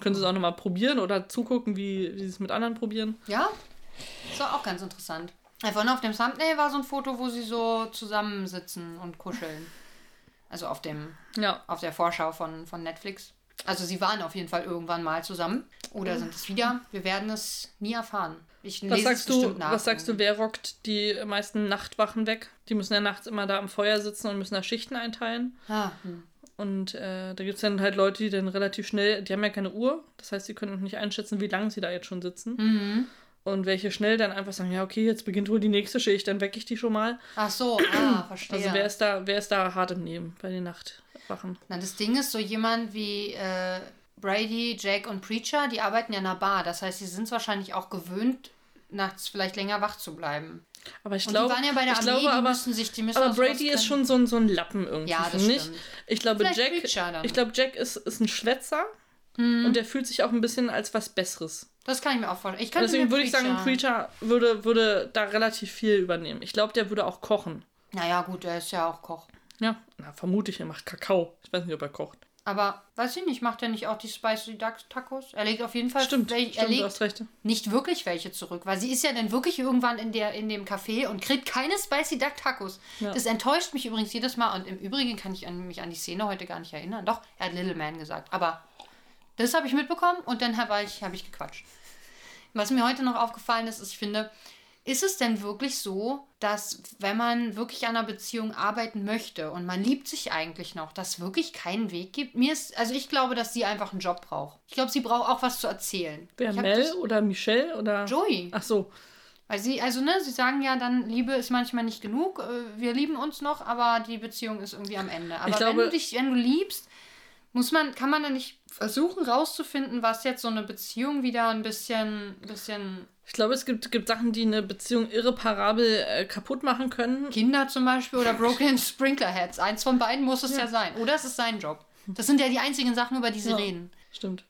Können Sie es auch nochmal probieren oder zugucken, wie, wie Sie es mit anderen probieren. Ja, ist auch ganz interessant. Einfach nur auf dem Thumbnail war so ein Foto, wo sie so zusammensitzen und kuscheln. Also auf dem, Ja. auf der Vorschau von, von Netflix. Also sie waren auf jeden Fall irgendwann mal zusammen. Oder sind es wieder? Wir werden es nie erfahren. Ich Was lese sagst, es du, bestimmt nach. was sagst du, wer rockt die meisten Nachtwachen weg? Die müssen ja nachts immer da am Feuer sitzen und müssen da Schichten einteilen. Ah, hm. Und äh, da gibt es dann halt Leute, die dann relativ schnell, die haben ja keine Uhr, das heißt, sie können auch nicht einschätzen, wie lange sie da jetzt schon sitzen. Mhm. Und welche schnell dann einfach sagen, ja, okay, jetzt beginnt wohl die nächste Schicht, dann wecke ich die schon mal. Ach so, ah, verstehe. Also wer ist da, wer ist da hart im Nehmen bei den Nachtwachen? Na, das Ding ist, so jemand wie äh, Brady, Jake und Preacher, die arbeiten ja in einer Bar. Das heißt, sie sind es wahrscheinlich auch gewöhnt, nachts vielleicht länger wach zu bleiben. Aber ich glaube, ja ich Armee, glaube die aber, sich, aber Brady ist schon so ein, so ein Lappen irgendwie, Ja, das ich. stimmt. Ich glaube, Vielleicht Jack, ich glaube, Jack ist, ist ein Schwätzer Mhm. und der fühlt sich auch ein bisschen als was Besseres. Das kann ich mir auch vorstellen. Ich Deswegen würde ich sagen, Preacher würde, würde da relativ viel übernehmen. Ich glaube, der würde auch kochen. Naja, gut, der ist ja auch Koch. Ja, na, vermute ich, er macht Kakao. Ich weiß nicht, ob er kocht. Aber weiß ich nicht, macht er nicht auch die Spicy Duck Tacos? Er legt auf jeden Fall Stimmt, welche, er stimmt du legt recht. nicht wirklich welche zurück, weil sie ist ja dann wirklich irgendwann in, der, in dem Café und kriegt keine Spicy Duck Tacos. Ja. Das enttäuscht mich übrigens jedes Mal und im Übrigen kann ich an, mich an die Szene heute gar nicht erinnern. Doch, er hat Little Man gesagt, aber das habe ich mitbekommen und dann habe ich, hab ich gequatscht. Was mir heute noch aufgefallen ist, ist, ich finde, ist es denn wirklich so, dass wenn man wirklich an einer Beziehung arbeiten möchte und man liebt sich eigentlich noch, dass wirklich keinen Weg gibt? Mir ist, also ich glaube, dass sie einfach einen Job braucht. Ich glaube, sie braucht auch was zu erzählen. Wer, Mel oder Michelle oder... Joey. Ach so. Weil sie, also ne, sie sagen ja dann, Liebe ist manchmal nicht genug, äh, wir lieben uns noch, aber die Beziehung ist irgendwie am Ende. Aber glaube- wenn du dich, wenn du liebst, muss man, kann man dann nicht versuchen rauszufinden, was jetzt so eine Beziehung wieder ein bisschen, bisschen Ich glaube, es gibt, gibt Sachen, die eine Beziehung irreparabel äh, kaputt machen können. Kinder zum Beispiel oder Broken Sprinkler Heads. Eins von beiden muss es ja, sein. Oder es ist sein Job. Das sind ja die einzigen Sachen, über die sie Ja. reden. Stimmt.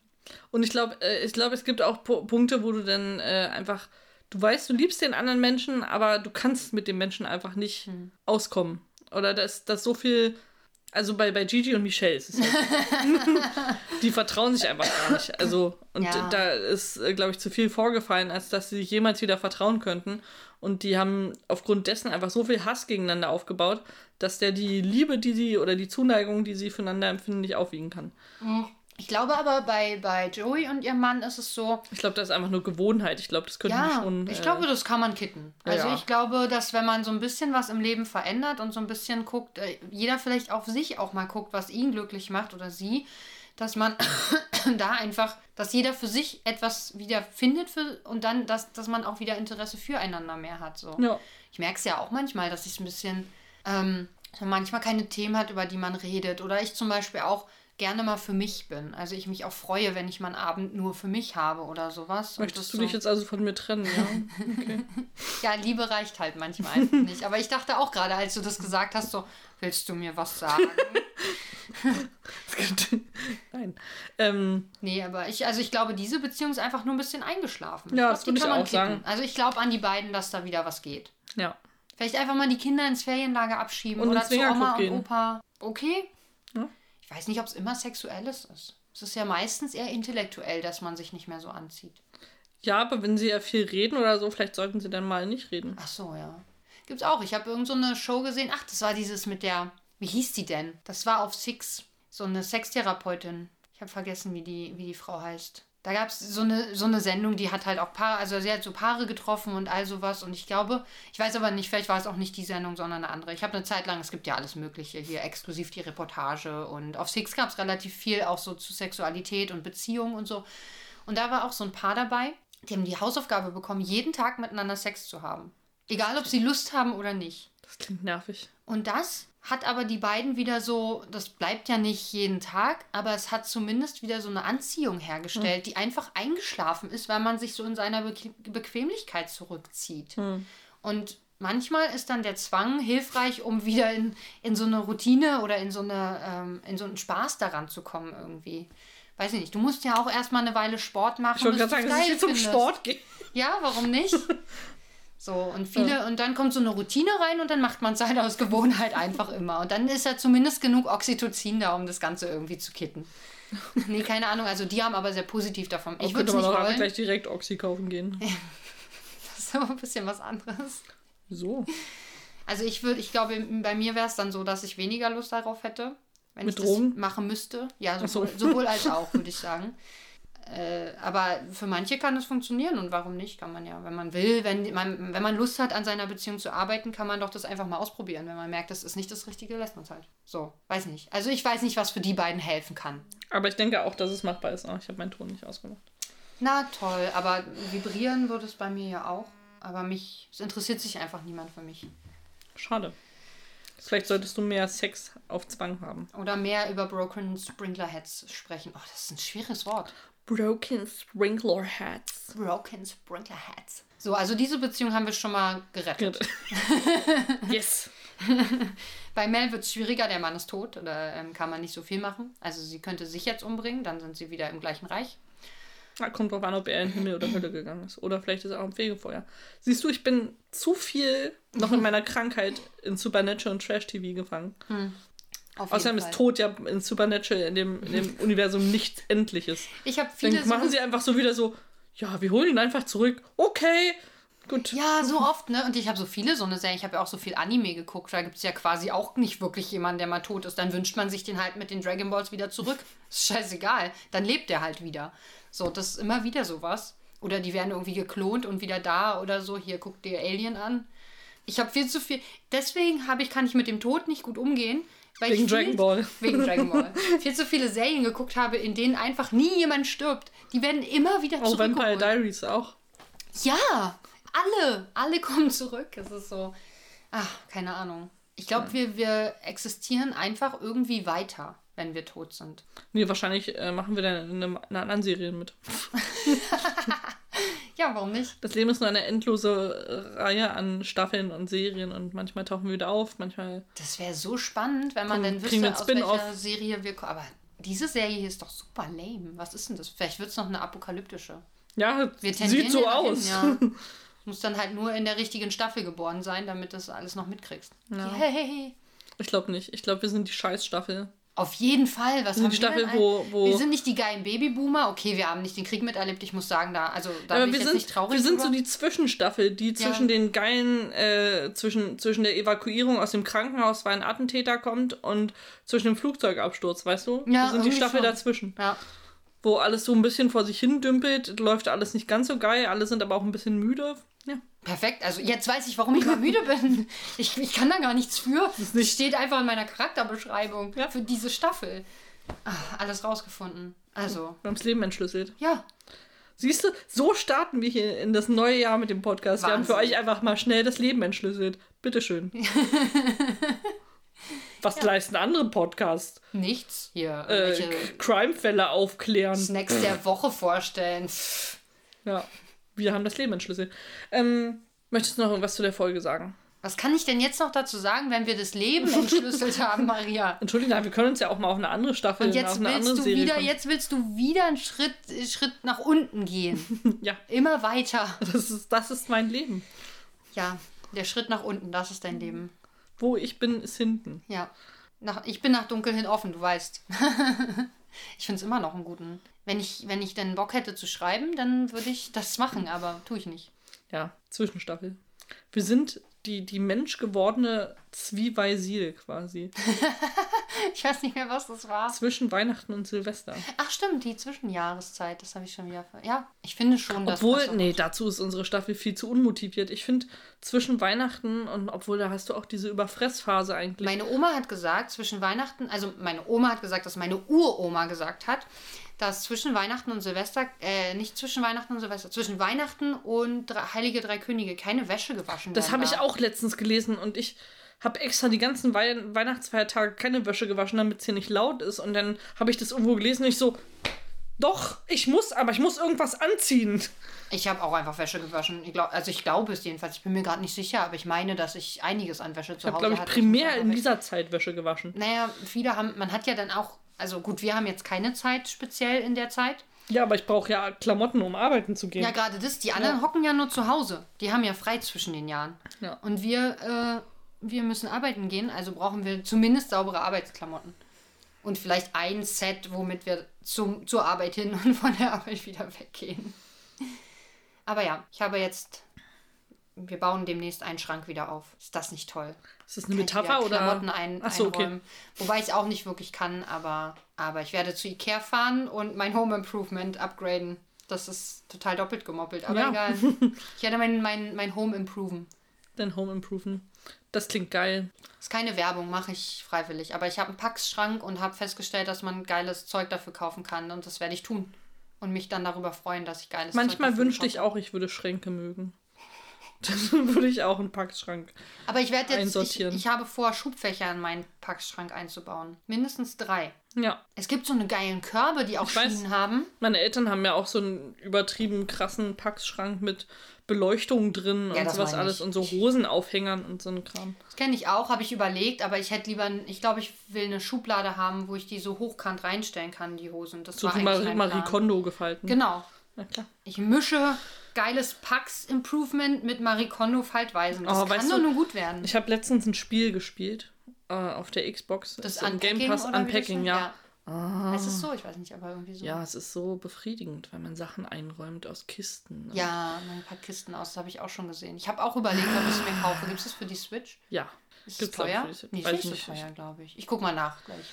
Und ich glaube, äh, ich glaube, es gibt auch Pu- Punkte, wo du dann äh, einfach, du weißt, du liebst den anderen Menschen, aber du kannst mit dem Menschen einfach nicht Hm. auskommen. Oder dass das so viel, also bei, bei Gigi und Michelle ist es ja. (laughs) die vertrauen sich einfach gar nicht. Also, und Ja. da ist, äh, glaube ich, zu viel vorgefallen, als dass sie sich jemals wieder vertrauen könnten. Und die haben aufgrund dessen einfach so viel Hass gegeneinander aufgebaut, dass der die Liebe, die sie oder die Zuneigung, die sie füreinander empfinden, nicht aufwiegen kann. Ich glaube aber, bei, bei Joey und ihrem Mann ist es so, Ich glaube, das ist einfach nur Gewohnheit. Ich glaube, das könnten die ja, schon. ich äh, glaube, das kann man kitten. Also ja. ich glaube, dass wenn man so ein bisschen was im Leben verändert und so ein bisschen guckt, äh, jeder vielleicht auf sich auch mal guckt, was ihn glücklich macht oder sie, dass man (coughs) da einfach, dass jeder für sich etwas wieder findet für, und dann, dass, dass man auch wieder Interesse füreinander mehr hat. So. Ja. Ich merke es ja auch manchmal, dass ich ein bisschen, ähm, manchmal keine Themen hat, über die man redet. Oder ich zum Beispiel auch gerne mal für mich bin. Also ich mich auch freue, wenn ich mal einen Abend nur für mich habe oder sowas. Möchtest du so- dich jetzt also von mir trennen, ja? Okay. (laughs) Ja, Liebe reicht halt manchmal einfach nicht. Aber ich dachte auch gerade, als du das gesagt hast, so, willst du mir was sagen? (laughs) Nein. Ähm, nee, aber ich, also ich glaube, diese Beziehung ist einfach nur ein bisschen eingeschlafen. Ja, glaub, das würde ich auch sagen. Also ich glaube an die beiden, dass da wieder was geht. ja. Vielleicht einfach mal die Kinder ins Ferienlager abschieben Und oder zu Oma und. Opa. Okay. Ich weiß nicht, ob es immer sexuelles ist. Es ist ja meistens eher intellektuell, dass man sich nicht mehr so anzieht. Ja, aber wenn sie ja viel reden oder so, vielleicht sollten sie dann mal nicht reden. Ach so, ja. Gibt's auch. Ich habe irgend so eine Show gesehen. Ach, das war dieses mit der. Wie hieß die denn? Das war auf Six. So eine Sextherapeutin. Ich habe vergessen, wie die, wie die Frau heißt. Da gab es so eine, so eine Sendung, die hat halt auch Paare, also sie hat so Paare getroffen und all sowas. Und ich glaube, ich weiß aber nicht, vielleicht war es auch nicht die Sendung, sondern eine andere. Ich habe eine Zeit lang, es gibt ja alles Mögliche hier, exklusiv die Reportage. Und auf Six gab es relativ viel auch so zu Sexualität und Beziehung und so. Und da war auch so ein Paar dabei, die haben die Hausaufgabe bekommen, jeden Tag miteinander Sex zu haben. Egal, ob sie Lust haben oder nicht. Das klingt nervig. Und das hat aber die beiden wieder so, das bleibt ja nicht jeden Tag, aber es hat zumindest wieder so eine Anziehung hergestellt, die einfach eingeschlafen ist, weil man sich so in seiner Bequ Bequemlichkeit zurückzieht. Und manchmal ist dann der Zwang hilfreich, um wieder in, in so eine Routine oder in so, eine, ähm, in so einen Spaß daran zu kommen irgendwie. Weiß ich nicht, du musst ja auch erstmal eine Weile Sport machen. Ich wollte gerade sagen, dass ich zum findest. Sport gehe. Ja, warum nicht? (laughs) So, und viele, und dann kommt so eine Routine rein und dann macht man es halt aus Gewohnheit einfach immer. Und dann ist ja zumindest genug Oxytocin da, um das Ganze irgendwie zu kitten. (laughs) Nee, keine Ahnung. Also die haben aber sehr positiv davon. Ich würde man auch gleich direkt Oxy kaufen gehen. (laughs) Das ist aber ein bisschen was anderes. So. Also ich würde, ich glaube, bei mir wäre es dann so, dass ich weniger Lust darauf hätte. wenn Mit ich Drogen? das machen müsste. Ja, Ach so. sowohl, sowohl als auch, (laughs) würde ich sagen. Äh, aber für manche kann es funktionieren und warum nicht? Kann man ja, wenn man will, wenn man, wenn man Lust hat, an seiner Beziehung zu arbeiten, kann man doch das einfach mal ausprobieren. Wenn man merkt, das ist nicht das Richtige, lässt man es halt. So, weiß nicht. Also ich weiß nicht, was für die beiden helfen kann. Aber ich denke auch, dass es machbar ist. Oh, ich habe meinen Ton nicht ausgemacht. Na toll, aber vibrieren würde es bei mir ja auch. Aber mich, es interessiert sich einfach niemand für mich. Schade. Vielleicht solltest du mehr Sex auf Zwang haben. Oder mehr über Broken Sprinkler Heads sprechen. Oh, das ist ein schweres Wort. Broken Sprinkler Hats. Broken Sprinkler Heads. So, also diese Beziehung haben wir schon mal gerettet. (laughs) yes. Bei Mel wird es schwieriger, der Mann ist tot, da ähm, kann man nicht so viel machen. Also sie könnte sich jetzt umbringen, dann sind sie wieder im gleichen Reich. Da kommt drauf an, ob er in Himmel oder Hölle gegangen ist. Oder vielleicht ist er auch im Fegefeuer. Siehst du, ich bin zu viel noch in (laughs) meiner Krankheit in Supernatural und Trash-TV gefangen. Auf Außerdem ist. Tod ja in Supernatural, in dem, in dem (laughs) Universum nichts Endliches. Ich habe viele Dann machen so sie einfach so wieder so, ja, wir holen ihn einfach zurück. Okay, gut. Ja, so oft, ne? Und ich habe so viele so eine Serie. Ich habe ja auch so viel Anime geguckt. Da gibt es ja quasi auch nicht wirklich jemanden, der mal tot ist. Dann wünscht man sich den halt mit den Dragon Balls wieder zurück. (laughs) Ist scheißegal. Dann lebt der halt wieder. So, das ist immer wieder sowas. Oder die werden irgendwie geklont und wieder da oder so. Hier, guck dir Alien an. Ich habe viel zu viel. Deswegen habe ich, kann ich mit dem Tod nicht gut umgehen. Weil Wegen Dragon Ball. Wegen Dragon Ball. (laughs) viel zu viele Serien geguckt habe, in denen einfach nie jemand stirbt. Die werden immer wieder Auch Vampire. Diaries auch. Ja, alle, alle kommen zurück. Es ist so, ach, keine Ahnung. Ich glaube, wir, wir existieren einfach irgendwie weiter, wenn wir tot sind. Nee, wahrscheinlich äh, machen wir dann in einem- einer anderen Serie mit. (laughs) Ja, warum nicht? Das Leben ist nur eine endlose äh, Reihe an Staffeln und Serien und manchmal tauchen wir wieder auf, manchmal. Das wäre so spannend, wenn man dann wüsste, aus welcher. Serie wir kommen. Aber diese Serie hier ist doch super lame. Was ist denn das? Vielleicht wird es noch eine apokalyptische. Ja, Wir sieht so aus. Ja. (laughs) Muss dann halt nur in der richtigen Staffel geboren sein, damit du das alles noch mitkriegst. Ja. Yay. Ich glaube nicht. Ich glaube, wir sind die Scheißstaffel. Auf jeden Fall. Was sind haben wir Staffel, denn wo- wo- Wir sind nicht die geilen Babyboomer. Okay, wir haben nicht den Krieg miterlebt. Ich muss sagen, da, also, da Aber bin ich wir jetzt sind, nicht traurig wir sind so drüber. die Zwischenstaffel, die zwischen den geilen, äh, zwischen, zwischen der Evakuierung aus dem Krankenhaus, weil ein Attentäter kommt, und zwischen dem Flugzeugabsturz, weißt du? Ja, wir sind die Staffel schon. dazwischen. Ja. Wo alles so ein bisschen vor sich hin dümpelt, läuft alles nicht ganz so geil, alle sind aber auch ein bisschen müde. Ja. Perfekt. Also jetzt weiß ich, warum ich mal (laughs) müde bin. Ich, ich kann da gar nichts für. Das steht einfach in meiner Charakterbeschreibung Ja. für diese Staffel. Ah, alles rausgefunden. Also, Wir haben das Leben entschlüsselt. ja. Siehst du, so starten wir hier in das neue Jahr mit dem Podcast. Wir haben für Wahnsinn. euch einfach mal schnell das Leben entschlüsselt. Bitteschön. (laughs) Was leisten andere Podcasts? Nichts. Hier, Äh, Crime-Fälle aufklären. Snacks der Woche vorstellen. Ja, wir haben das Leben entschlüsselt. Ähm, möchtest du noch irgendwas zu der Folge sagen? Was kann ich denn jetzt noch dazu sagen, wenn wir das Leben (laughs) entschlüsselt haben, Maria? Entschuldigung, wir können uns ja auch mal auf eine andere Staffel, Und auf jetzt eine andere willst du Serie wieder, kommen. jetzt willst du wieder einen Schritt, äh, Schritt nach unten gehen. (laughs) Ja, Immer weiter. das ist, das ist mein Leben. Ja, der Schritt nach unten, das ist dein Leben. Wo ich bin, ist hinten. Ja. Nach, ich bin nach dunkel hin offen, du weißt. (laughs) ich finde es immer noch einen guten. Wenn ich, wenn ich dann Bock hätte zu schreiben, dann würde ich das machen, aber tue ich nicht. Ja, Zwischenstaffel. Wir sind die, die menschgewordene Zwieweisil quasi. (laughs) Ich weiß nicht mehr, was das war. Zwischen Weihnachten und Silvester. Ach stimmt, die Zwischenjahreszeit, das habe ich schon wieder. Ja, ich finde schon, dass Obwohl, das nee, dazu ist unsere Staffel viel zu unmotiviert. Ich finde, zwischen Weihnachten und obwohl da hast du auch diese Überfressphase eigentlich. Meine Oma hat gesagt, zwischen Weihnachten, also meine Oma hat gesagt, dass meine Uroma gesagt hat, dass zwischen Weihnachten und Silvester, äh, nicht zwischen Weihnachten und Silvester, zwischen Weihnachten und Drei, Heilige Drei Könige keine Wäsche gewaschen Das habe ich auch letztens gelesen und ich habe extra die ganzen Wei Weihnachtsfeiertage keine Wäsche gewaschen, damit es hier nicht laut ist. Und dann habe ich das irgendwo gelesen und ich so, doch, ich muss, aber ich muss irgendwas anziehen. Ich habe auch einfach Wäsche gewaschen. Ich glaub, also ich glaube es jedenfalls. Ich bin mir gerade nicht sicher, aber ich meine, dass ich einiges an Wäsche zu Ich habe, Hause glaube ich, hatte. primär muss in dieser Zeit Wäsche gewaschen. Naja, viele haben, man hat ja dann auch, also gut, wir haben jetzt keine Zeit speziell in der Zeit. Ja, aber ich brauche ja Klamotten, um arbeiten zu gehen. Ja, gerade das. Die anderen hocken ja nur zu Hause. Die haben ja frei zwischen den Jahren. Ja. Und wir, äh, wir müssen arbeiten gehen, also brauchen wir zumindest saubere Arbeitsklamotten. Und vielleicht ein Set, womit wir zum, zur Arbeit hin und von der Arbeit wieder weggehen. Aber ja, ich habe jetzt wir bauen demnächst einen Schrank wieder auf. Ist das nicht toll? Ist das eine Kann Metapher oder? Klamotten ein, Ach so, okay. einräumen. Wobei ich es auch nicht wirklich kann, aber, aber ich werde zu Ikea fahren und mein Home Improvement upgraden. Das ist total doppelt gemoppelt, aber Ja. egal. (laughs) Ich werde mein, mein, mein Home improven. Dein Home Improven. Das klingt geil. Ist keine Werbung, mache ich freiwillig. Aber ich habe einen Packschrank und habe festgestellt, dass man geiles Zeug dafür kaufen kann. Und das werde ich tun. Und mich dann darüber freuen, dass ich geiles Manchmal Zeug dafür wünschte ich auch, ich würde Schränke mögen. (laughs) Dann würde ich auch einen Packschrank. Aber ich werde jetzt, ich, ich habe vor, Schubfächer in meinen Packschrank einzubauen. Mindestens drei. Ja. Es gibt so eine geilen Körbe, die auch Ich weiß. Schienen haben. Meine Eltern haben ja auch so einen übertrieben krassen Packschrank mit Beleuchtung drin Ja, und sowas alles und so Hosenaufhängern und so ein Kram. Das kenne ich auch, habe ich überlegt, aber ich hätte lieber, ich glaube, ich will eine Schublade haben, wo ich die so hochkant reinstellen kann, die Hosen. Das So war wie Marie, Marie. Kondo gefalten. Genau. Ja, klar. Ich mische geiles Packs Improvement mit Marie Kondo Faltweisen. Das Oh, kann doch du, nur gut werden. Ich habe letztens ein Spiel gespielt äh, auf der Xbox. Das Ist im Game Unpacking Pass Unpacking, heißt? ja. Ah. Es ist so, ich weiß nicht, aber irgendwie so. Ja, es ist so befriedigend, weil man Sachen einräumt aus Kisten. Ja, ein paar Kisten aus, das habe ich auch schon gesehen. Ich habe auch überlegt, ob ich es mir kaufe. Gibt es das für die Switch? Ja. Ist es teuer? Nee, ist Weiß nicht so teuer, glaube ich. Ich guck mal nach gleich.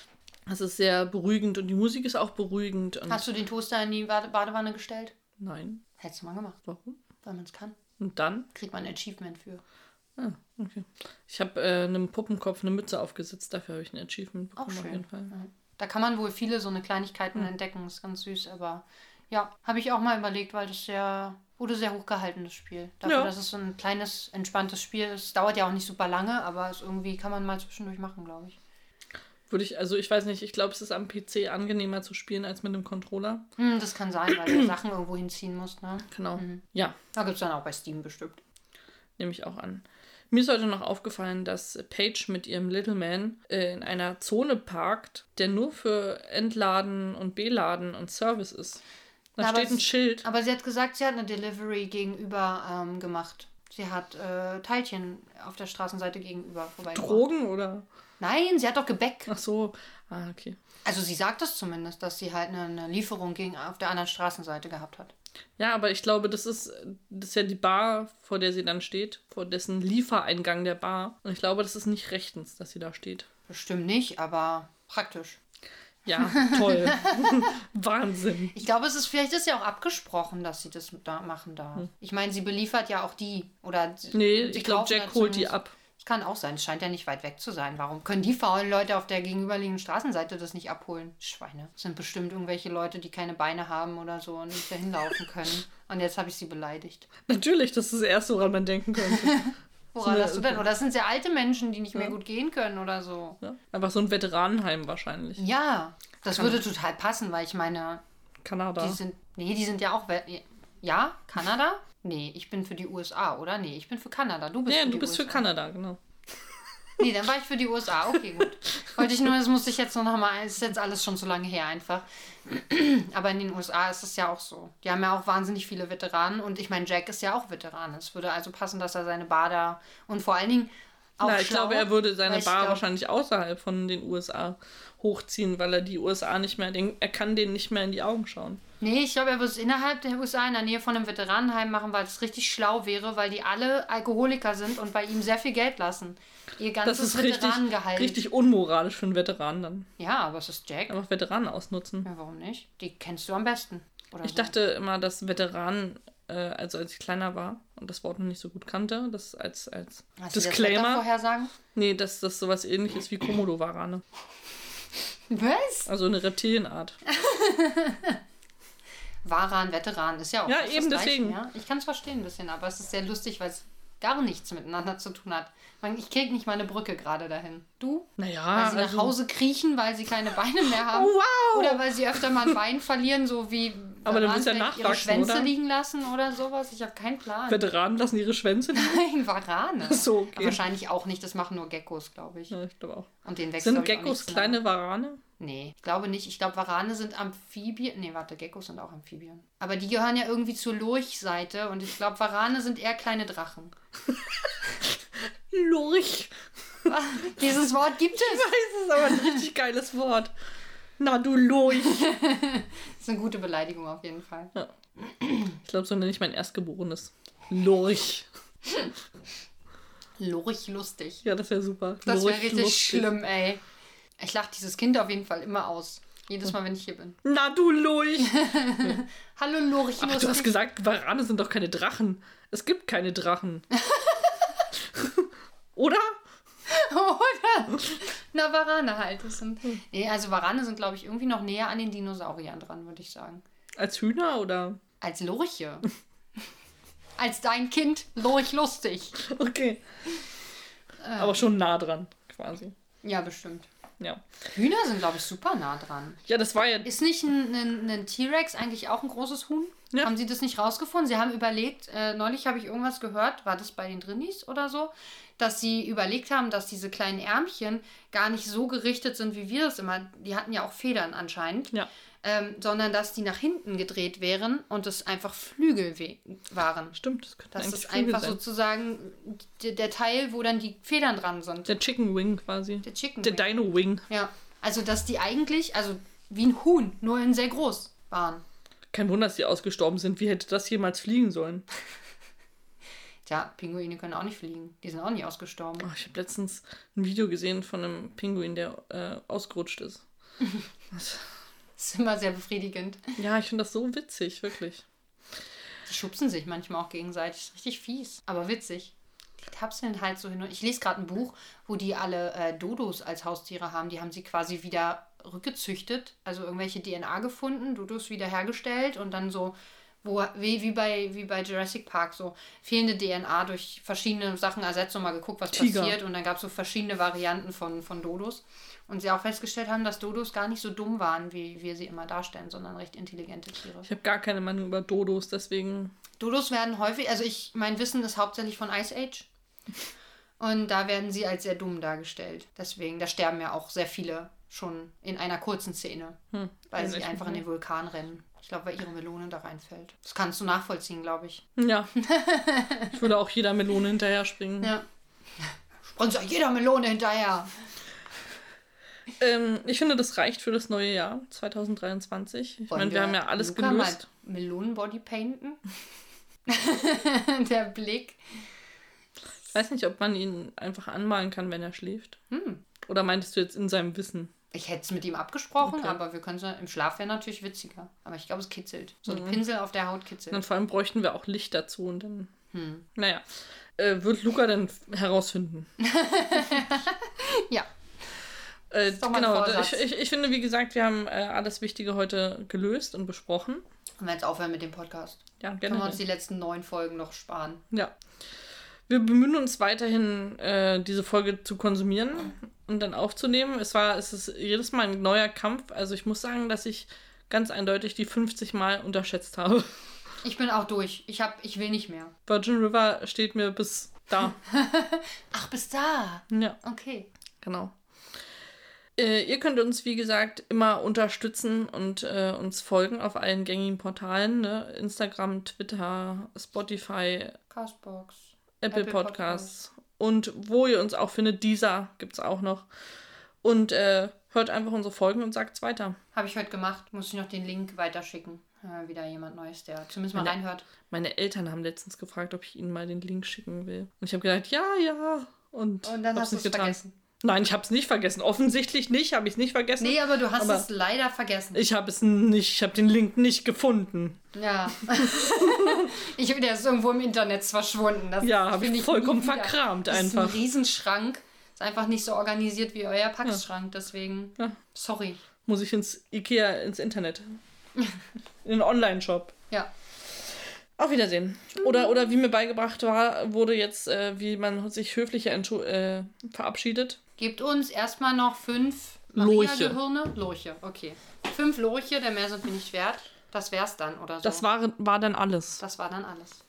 Es ist sehr beruhigend und die Musik ist auch beruhigend. Hast du den Toaster in die Bade Badewanne gestellt? Nein. Hättest du mal gemacht, Warum? weil man es kann. Und dann? Kriegt man ein Achievement für. Ah, okay. Ich habe äh, einem Puppenkopf eine Mütze aufgesetzt, dafür habe ich ein Achievement Auch bekommen auf schön. jeden Fall. Ja. Da kann man wohl viele so eine Kleinigkeiten Hm. entdecken. ist ganz süß, aber ja, habe ich auch mal überlegt, weil das sehr, wurde sehr hochgehalten, das Spiel. Dafür, Ja. dass es so ein kleines, entspanntes Spiel ist. Dauert ja auch nicht super lange, aber es irgendwie kann man mal zwischendurch machen, glaube ich. Würde ich, also ich weiß nicht, ich glaube, es ist am PC angenehmer zu spielen als mit dem Controller. Hm, das kann sein, weil du (clears throat) Sachen irgendwo hinziehen musst, ne? Genau. Mhm. Ja, Da gibt es dann auch bei Steam bestimmt. nehme ich auch an. Mir ist heute noch aufgefallen, dass Paige mit ihrem Little Man äh, in einer Zone parkt, der nur für Entladen und Beladen und Service ist. Da aber steht ein Schild. Aber sie hat gesagt, sie hat eine Delivery gegenüber ähm, gemacht. Sie hat äh, Teilchen auf der Straßenseite gegenüber vorbeigebracht. Drogen oder? Nein, sie hat doch Gebäck. Ach so. Ah, okay. Also sie sagt das zumindest, dass sie halt eine, eine Lieferung gegen, auf der anderen Straßenseite gehabt hat. Ja, aber ich glaube, das ist, das ist ja die Bar, vor der sie dann steht, vor dessen Liefereingang der Bar. Und ich glaube, das ist nicht rechtens, dass sie da steht. Bestimmt nicht, aber praktisch. Ja, toll. (laughs) Wahnsinn. Ich glaube, es ist vielleicht ist ja auch abgesprochen, dass sie das da machen darf. Ich meine, sie beliefert ja auch die. Oder sie- Hm. Nee, ich glaube, Jack ja holt die ab. Das kann auch sein. Es scheint ja nicht weit weg zu sein. Warum können die faulen Leute auf der gegenüberliegenden Straßenseite das nicht abholen? Schweine. Das sind bestimmt irgendwelche Leute, die keine Beine haben oder so und nicht dahin laufen können. Und jetzt habe ich sie beleidigt. Natürlich, das ist das Erste, woran man denken könnte. (laughs) Woran hast du denn? Oder sind ja alte Menschen, die nicht mehr gut gehen können oder so. Ja? Einfach so ein Veteranenheim wahrscheinlich. Ja, das würde total passen, weil ich meine, Kanada. die sind. Nee, die sind ja auch. Ja, Kanada? Nee, ich bin für die USA, oder? Nee, ich bin für Kanada. Du bist Ja, für du bist USA. für Kanada, genau. (laughs) Nee, dann war ich für die USA. Okay, gut. Wollte ich nur, das musste ich jetzt noch mal. Ist jetzt alles schon so lange her einfach. (clears throat) Aber in den USA ist es ja auch so. Die haben ja auch wahnsinnig viele Veteranen und ich meine, Jack ist ja auch Veteran. Es würde also passen, dass er seine Bar da und vor allen Dingen auch Na, ich schlau, glaube, er würde seine Bar glaub- wahrscheinlich außerhalb von den USA hochziehen, weil er die USA nicht mehr, den, er kann denen nicht mehr in die Augen schauen. Nee, ich glaube, er würde es innerhalb der USA in der Nähe von einem Veteranenheim machen, weil es richtig schlau wäre, weil die alle Alkoholiker sind und bei ihm sehr viel Geld lassen. Ihr Das ganzes ist richtig, Veteranengehalt. richtig unmoralisch für einen Veteranen dann. Ja, aber es ist Jack. Einfach Veteranen ausnutzen. Ja, warum nicht? Die kennst du am besten. Oder Ich so. dachte immer, dass Veteranen, äh, also als ich kleiner war und das Wort noch nicht so gut kannte, das als, als Hast du das Disclaimer. vorhersagen? Nee, dass das sowas ähnliches wie Komodo-Warane. Was? Also eine Reptilienart. (laughs) Varan, Veteran ist ja auch Ja, eben das Gleiche, deswegen. Ja? Ich kann es verstehen ein bisschen, aber es ist sehr lustig, weil es gar nichts miteinander zu tun hat. Ich krieg nicht mal eine Brücke gerade dahin. Du? Naja, Weil sie also, nach Hause kriechen, weil sie keine Beine mehr (laughs) haben. Oh, wow! Oder weil sie öfter mal ein Bein verlieren, so wie Aber dann muss ja vielleicht ihre nachwachsen, Schwänze oder? liegen lassen oder sowas. Ich habe keinen Plan. Veteranen lassen ihre Schwänze liegen. (laughs) Nein, Varane. Ach so, okay. Aber Wahrscheinlich auch nicht, das machen nur Geckos, glaube ich. Ja, ich glaube auch. Und den Sind Geckos kleine. Warane? Nee, ich glaube nicht. Ich glaube, Warane sind Amphibien. Nee, warte, Geckos sind auch Amphibien. Aber die gehören ja irgendwie zur Lurchseite und ich glaube, Warane sind eher kleine Drachen. (laughs) Lurch. (laughs) Dieses Wort gibt es. Das ist aber ein richtig geiles Wort. Na, du Lurch. (laughs) Das ist eine gute Beleidigung auf jeden Fall. Ich glaube, so nenne ich mein Erstgeborenes. Lurch. Lurch lustig. Ja, das wäre super. Das wäre richtig lustig. schlimm, ey. Ich lache dieses Kind auf jeden Fall immer aus. Jedes Mal, wenn ich hier bin. (laughs) Na du Lurch! (laughs) Hallo Lurch Ach, du hast gesagt, Warane sind doch keine Drachen. Es gibt keine Drachen. (laughs) Oder? Oder? Na, Warane halt. Das sind, nee, also Warane sind, glaube ich, irgendwie noch näher an den Dinosauriern dran, würde ich sagen. Als Hühner oder? Als Lurche. Als dein Kind Lurch lustig. Okay. Äh. Aber schon nah dran, quasi. Ja, bestimmt. Ja. Hühner sind, glaube ich, super nah dran. Ja, das war ja. Ist nicht ein, ein, ein T-Rex eigentlich auch ein großes Huhn? Ja. Haben Sie das nicht rausgefunden? Sie haben überlegt, äh, neulich habe ich irgendwas gehört, war das bei den Drinnies oder so, dass sie überlegt haben, dass diese kleinen Ärmchen gar nicht so gerichtet sind, wie wir das immer. Die hatten ja auch Federn anscheinend. Ja. Ähm, sondern dass die nach hinten gedreht wären und es einfach Flügel waren. Stimmt, das könnte Das ist einfach sein. sozusagen der, der Teil, wo dann die Federn dran sind. Der Chicken Wing quasi. Der Chicken. Der Wing. Dino Wing. Ja. Also, dass die eigentlich, also wie ein Huhn, nur in sehr groß waren. Kein Wunder, dass die ausgestorben sind. Wie hätte das jemals fliegen sollen? (laughs) Tja, Pinguine können auch nicht fliegen. Die sind auch nicht ausgestorben. Oh, ich habe letztens ein Video gesehen von einem Pinguin, der äh, ausgerutscht ist. (laughs) Das- ist immer sehr befriedigend. ja, ich finde das so witzig, wirklich. Die schubsen sich manchmal auch gegenseitig. Ist richtig fies, aber witzig. Die tapseln halt so hin und Ich lese gerade ein Buch, wo die alle äh, Dodos als Haustiere haben. Die haben sie quasi wieder rückgezüchtet. Also irgendwelche DNA gefunden, Dodos wieder hergestellt und dann so, wo, wie, wie, bei, wie bei Jurassic Park, so fehlende DNA durch verschiedene Sachen ersetzt und mal geguckt, was Tiger. passiert. Und dann gab es so verschiedene Varianten von, von Dodos. Und sie auch festgestellt haben, dass Dodos gar nicht so dumm waren, wie wir sie immer darstellen, sondern recht intelligente Tiere. Ich habe gar keine Meinung über Dodos, deswegen. Dodos werden häufig, also ich, mein Wissen ist hauptsächlich von Ice Age. Und da werden sie als sehr dumm dargestellt. Deswegen, da sterben ja auch sehr viele schon in einer kurzen Szene, Hm, weil weiß sie einfach in den Vulkan rennen. Ich glaube, weil ihre Melone da reinfällt. Das kannst du nachvollziehen, glaube ich. Ja. (laughs) ich würde auch jeder Melone hinterher springen. Ja. Ja jeder Melone hinterher. Ähm, ich finde, das reicht für das neue Jahr 2023. Ich meine, wir haben ja alles Luca gelöst. Mal Melonenbody painten? (laughs) Der Blick. Ich weiß nicht, ob man ihn einfach anmalen kann, wenn er schläft. Hm. Oder meintest du jetzt in seinem Wissen? Ich hätte es mit ihm abgesprochen, Okay. aber wir können es im Schlaf wäre natürlich witziger. Aber ich glaube, es kitzelt. So Mhm. ein Pinsel auf der Haut kitzelt. Und vor allem bräuchten wir auch Licht dazu und dann. Hm. Naja. Äh, wird Luca dann herausfinden? (laughs) Ja. Äh, genau, ich, ich, ich finde, wie gesagt, wir haben äh, alles Wichtige heute gelöst und besprochen. Können wir jetzt aufhören mit dem Podcast? Ja, Können wir gerne. uns die letzten neun Folgen noch sparen? Ja. Wir bemühen uns weiterhin, äh, diese Folge zu konsumieren und dann aufzunehmen. Es war, es ist jedes Mal ein neuer Kampf. Also ich muss sagen, dass ich ganz eindeutig die 50 Mal unterschätzt habe. Ich bin auch durch. Ich, hab, ich will nicht mehr. Virgin River steht mir bis da. (laughs) Ach, bis da. ja, Okay. genau. Äh, ihr könnt uns, wie gesagt, immer unterstützen und äh, uns folgen auf allen gängigen Portalen. Ne? Instagram, Twitter, Spotify, Castbox. Apple, Apple Podcasts. Und wo ihr uns auch findet, dieser gibt es auch noch. Und äh, hört einfach unsere Folgen und sagt es weiter. Habe ich heute gemacht. Muss ich noch den Link weiterschicken. Äh, wieder jemand Neues, der zumindest mal Meine- reinhört. Meine Eltern haben letztens gefragt, ob ich ihnen mal den Link schicken will. Und ich habe gesagt, ja, ja. Und, Und dann hast du es vergessen. Nein, ich habe es nicht vergessen. Offensichtlich nicht, habe ich es nicht vergessen. Nee, aber du hast Aber- es leider vergessen. Ich habe es nicht, ich habe den Link nicht gefunden. Ja. (laughs) ich, der ist irgendwo im Internet verschwunden. Das Ja, habe ich vollkommen wieder. verkramt Das ist ein einfach. Riesenschrank. Ist einfach nicht so organisiert wie euer Packschrank. Deswegen, Ja. sorry. Muss ich ins Ikea, ins Internet. (laughs) In den Online-Shop. Ja. Auf Wiedersehen. Oder, oder wie mir beigebracht war, wurde jetzt, äh, wie man sich höflicher äh, verabschiedet. Gebt uns erstmal noch fünf Lurche. Lurche, okay. Fünf Lurche, der mehr sind wir nicht wert. Das wär's dann oder so. Das war, war dann alles. das war dann alles.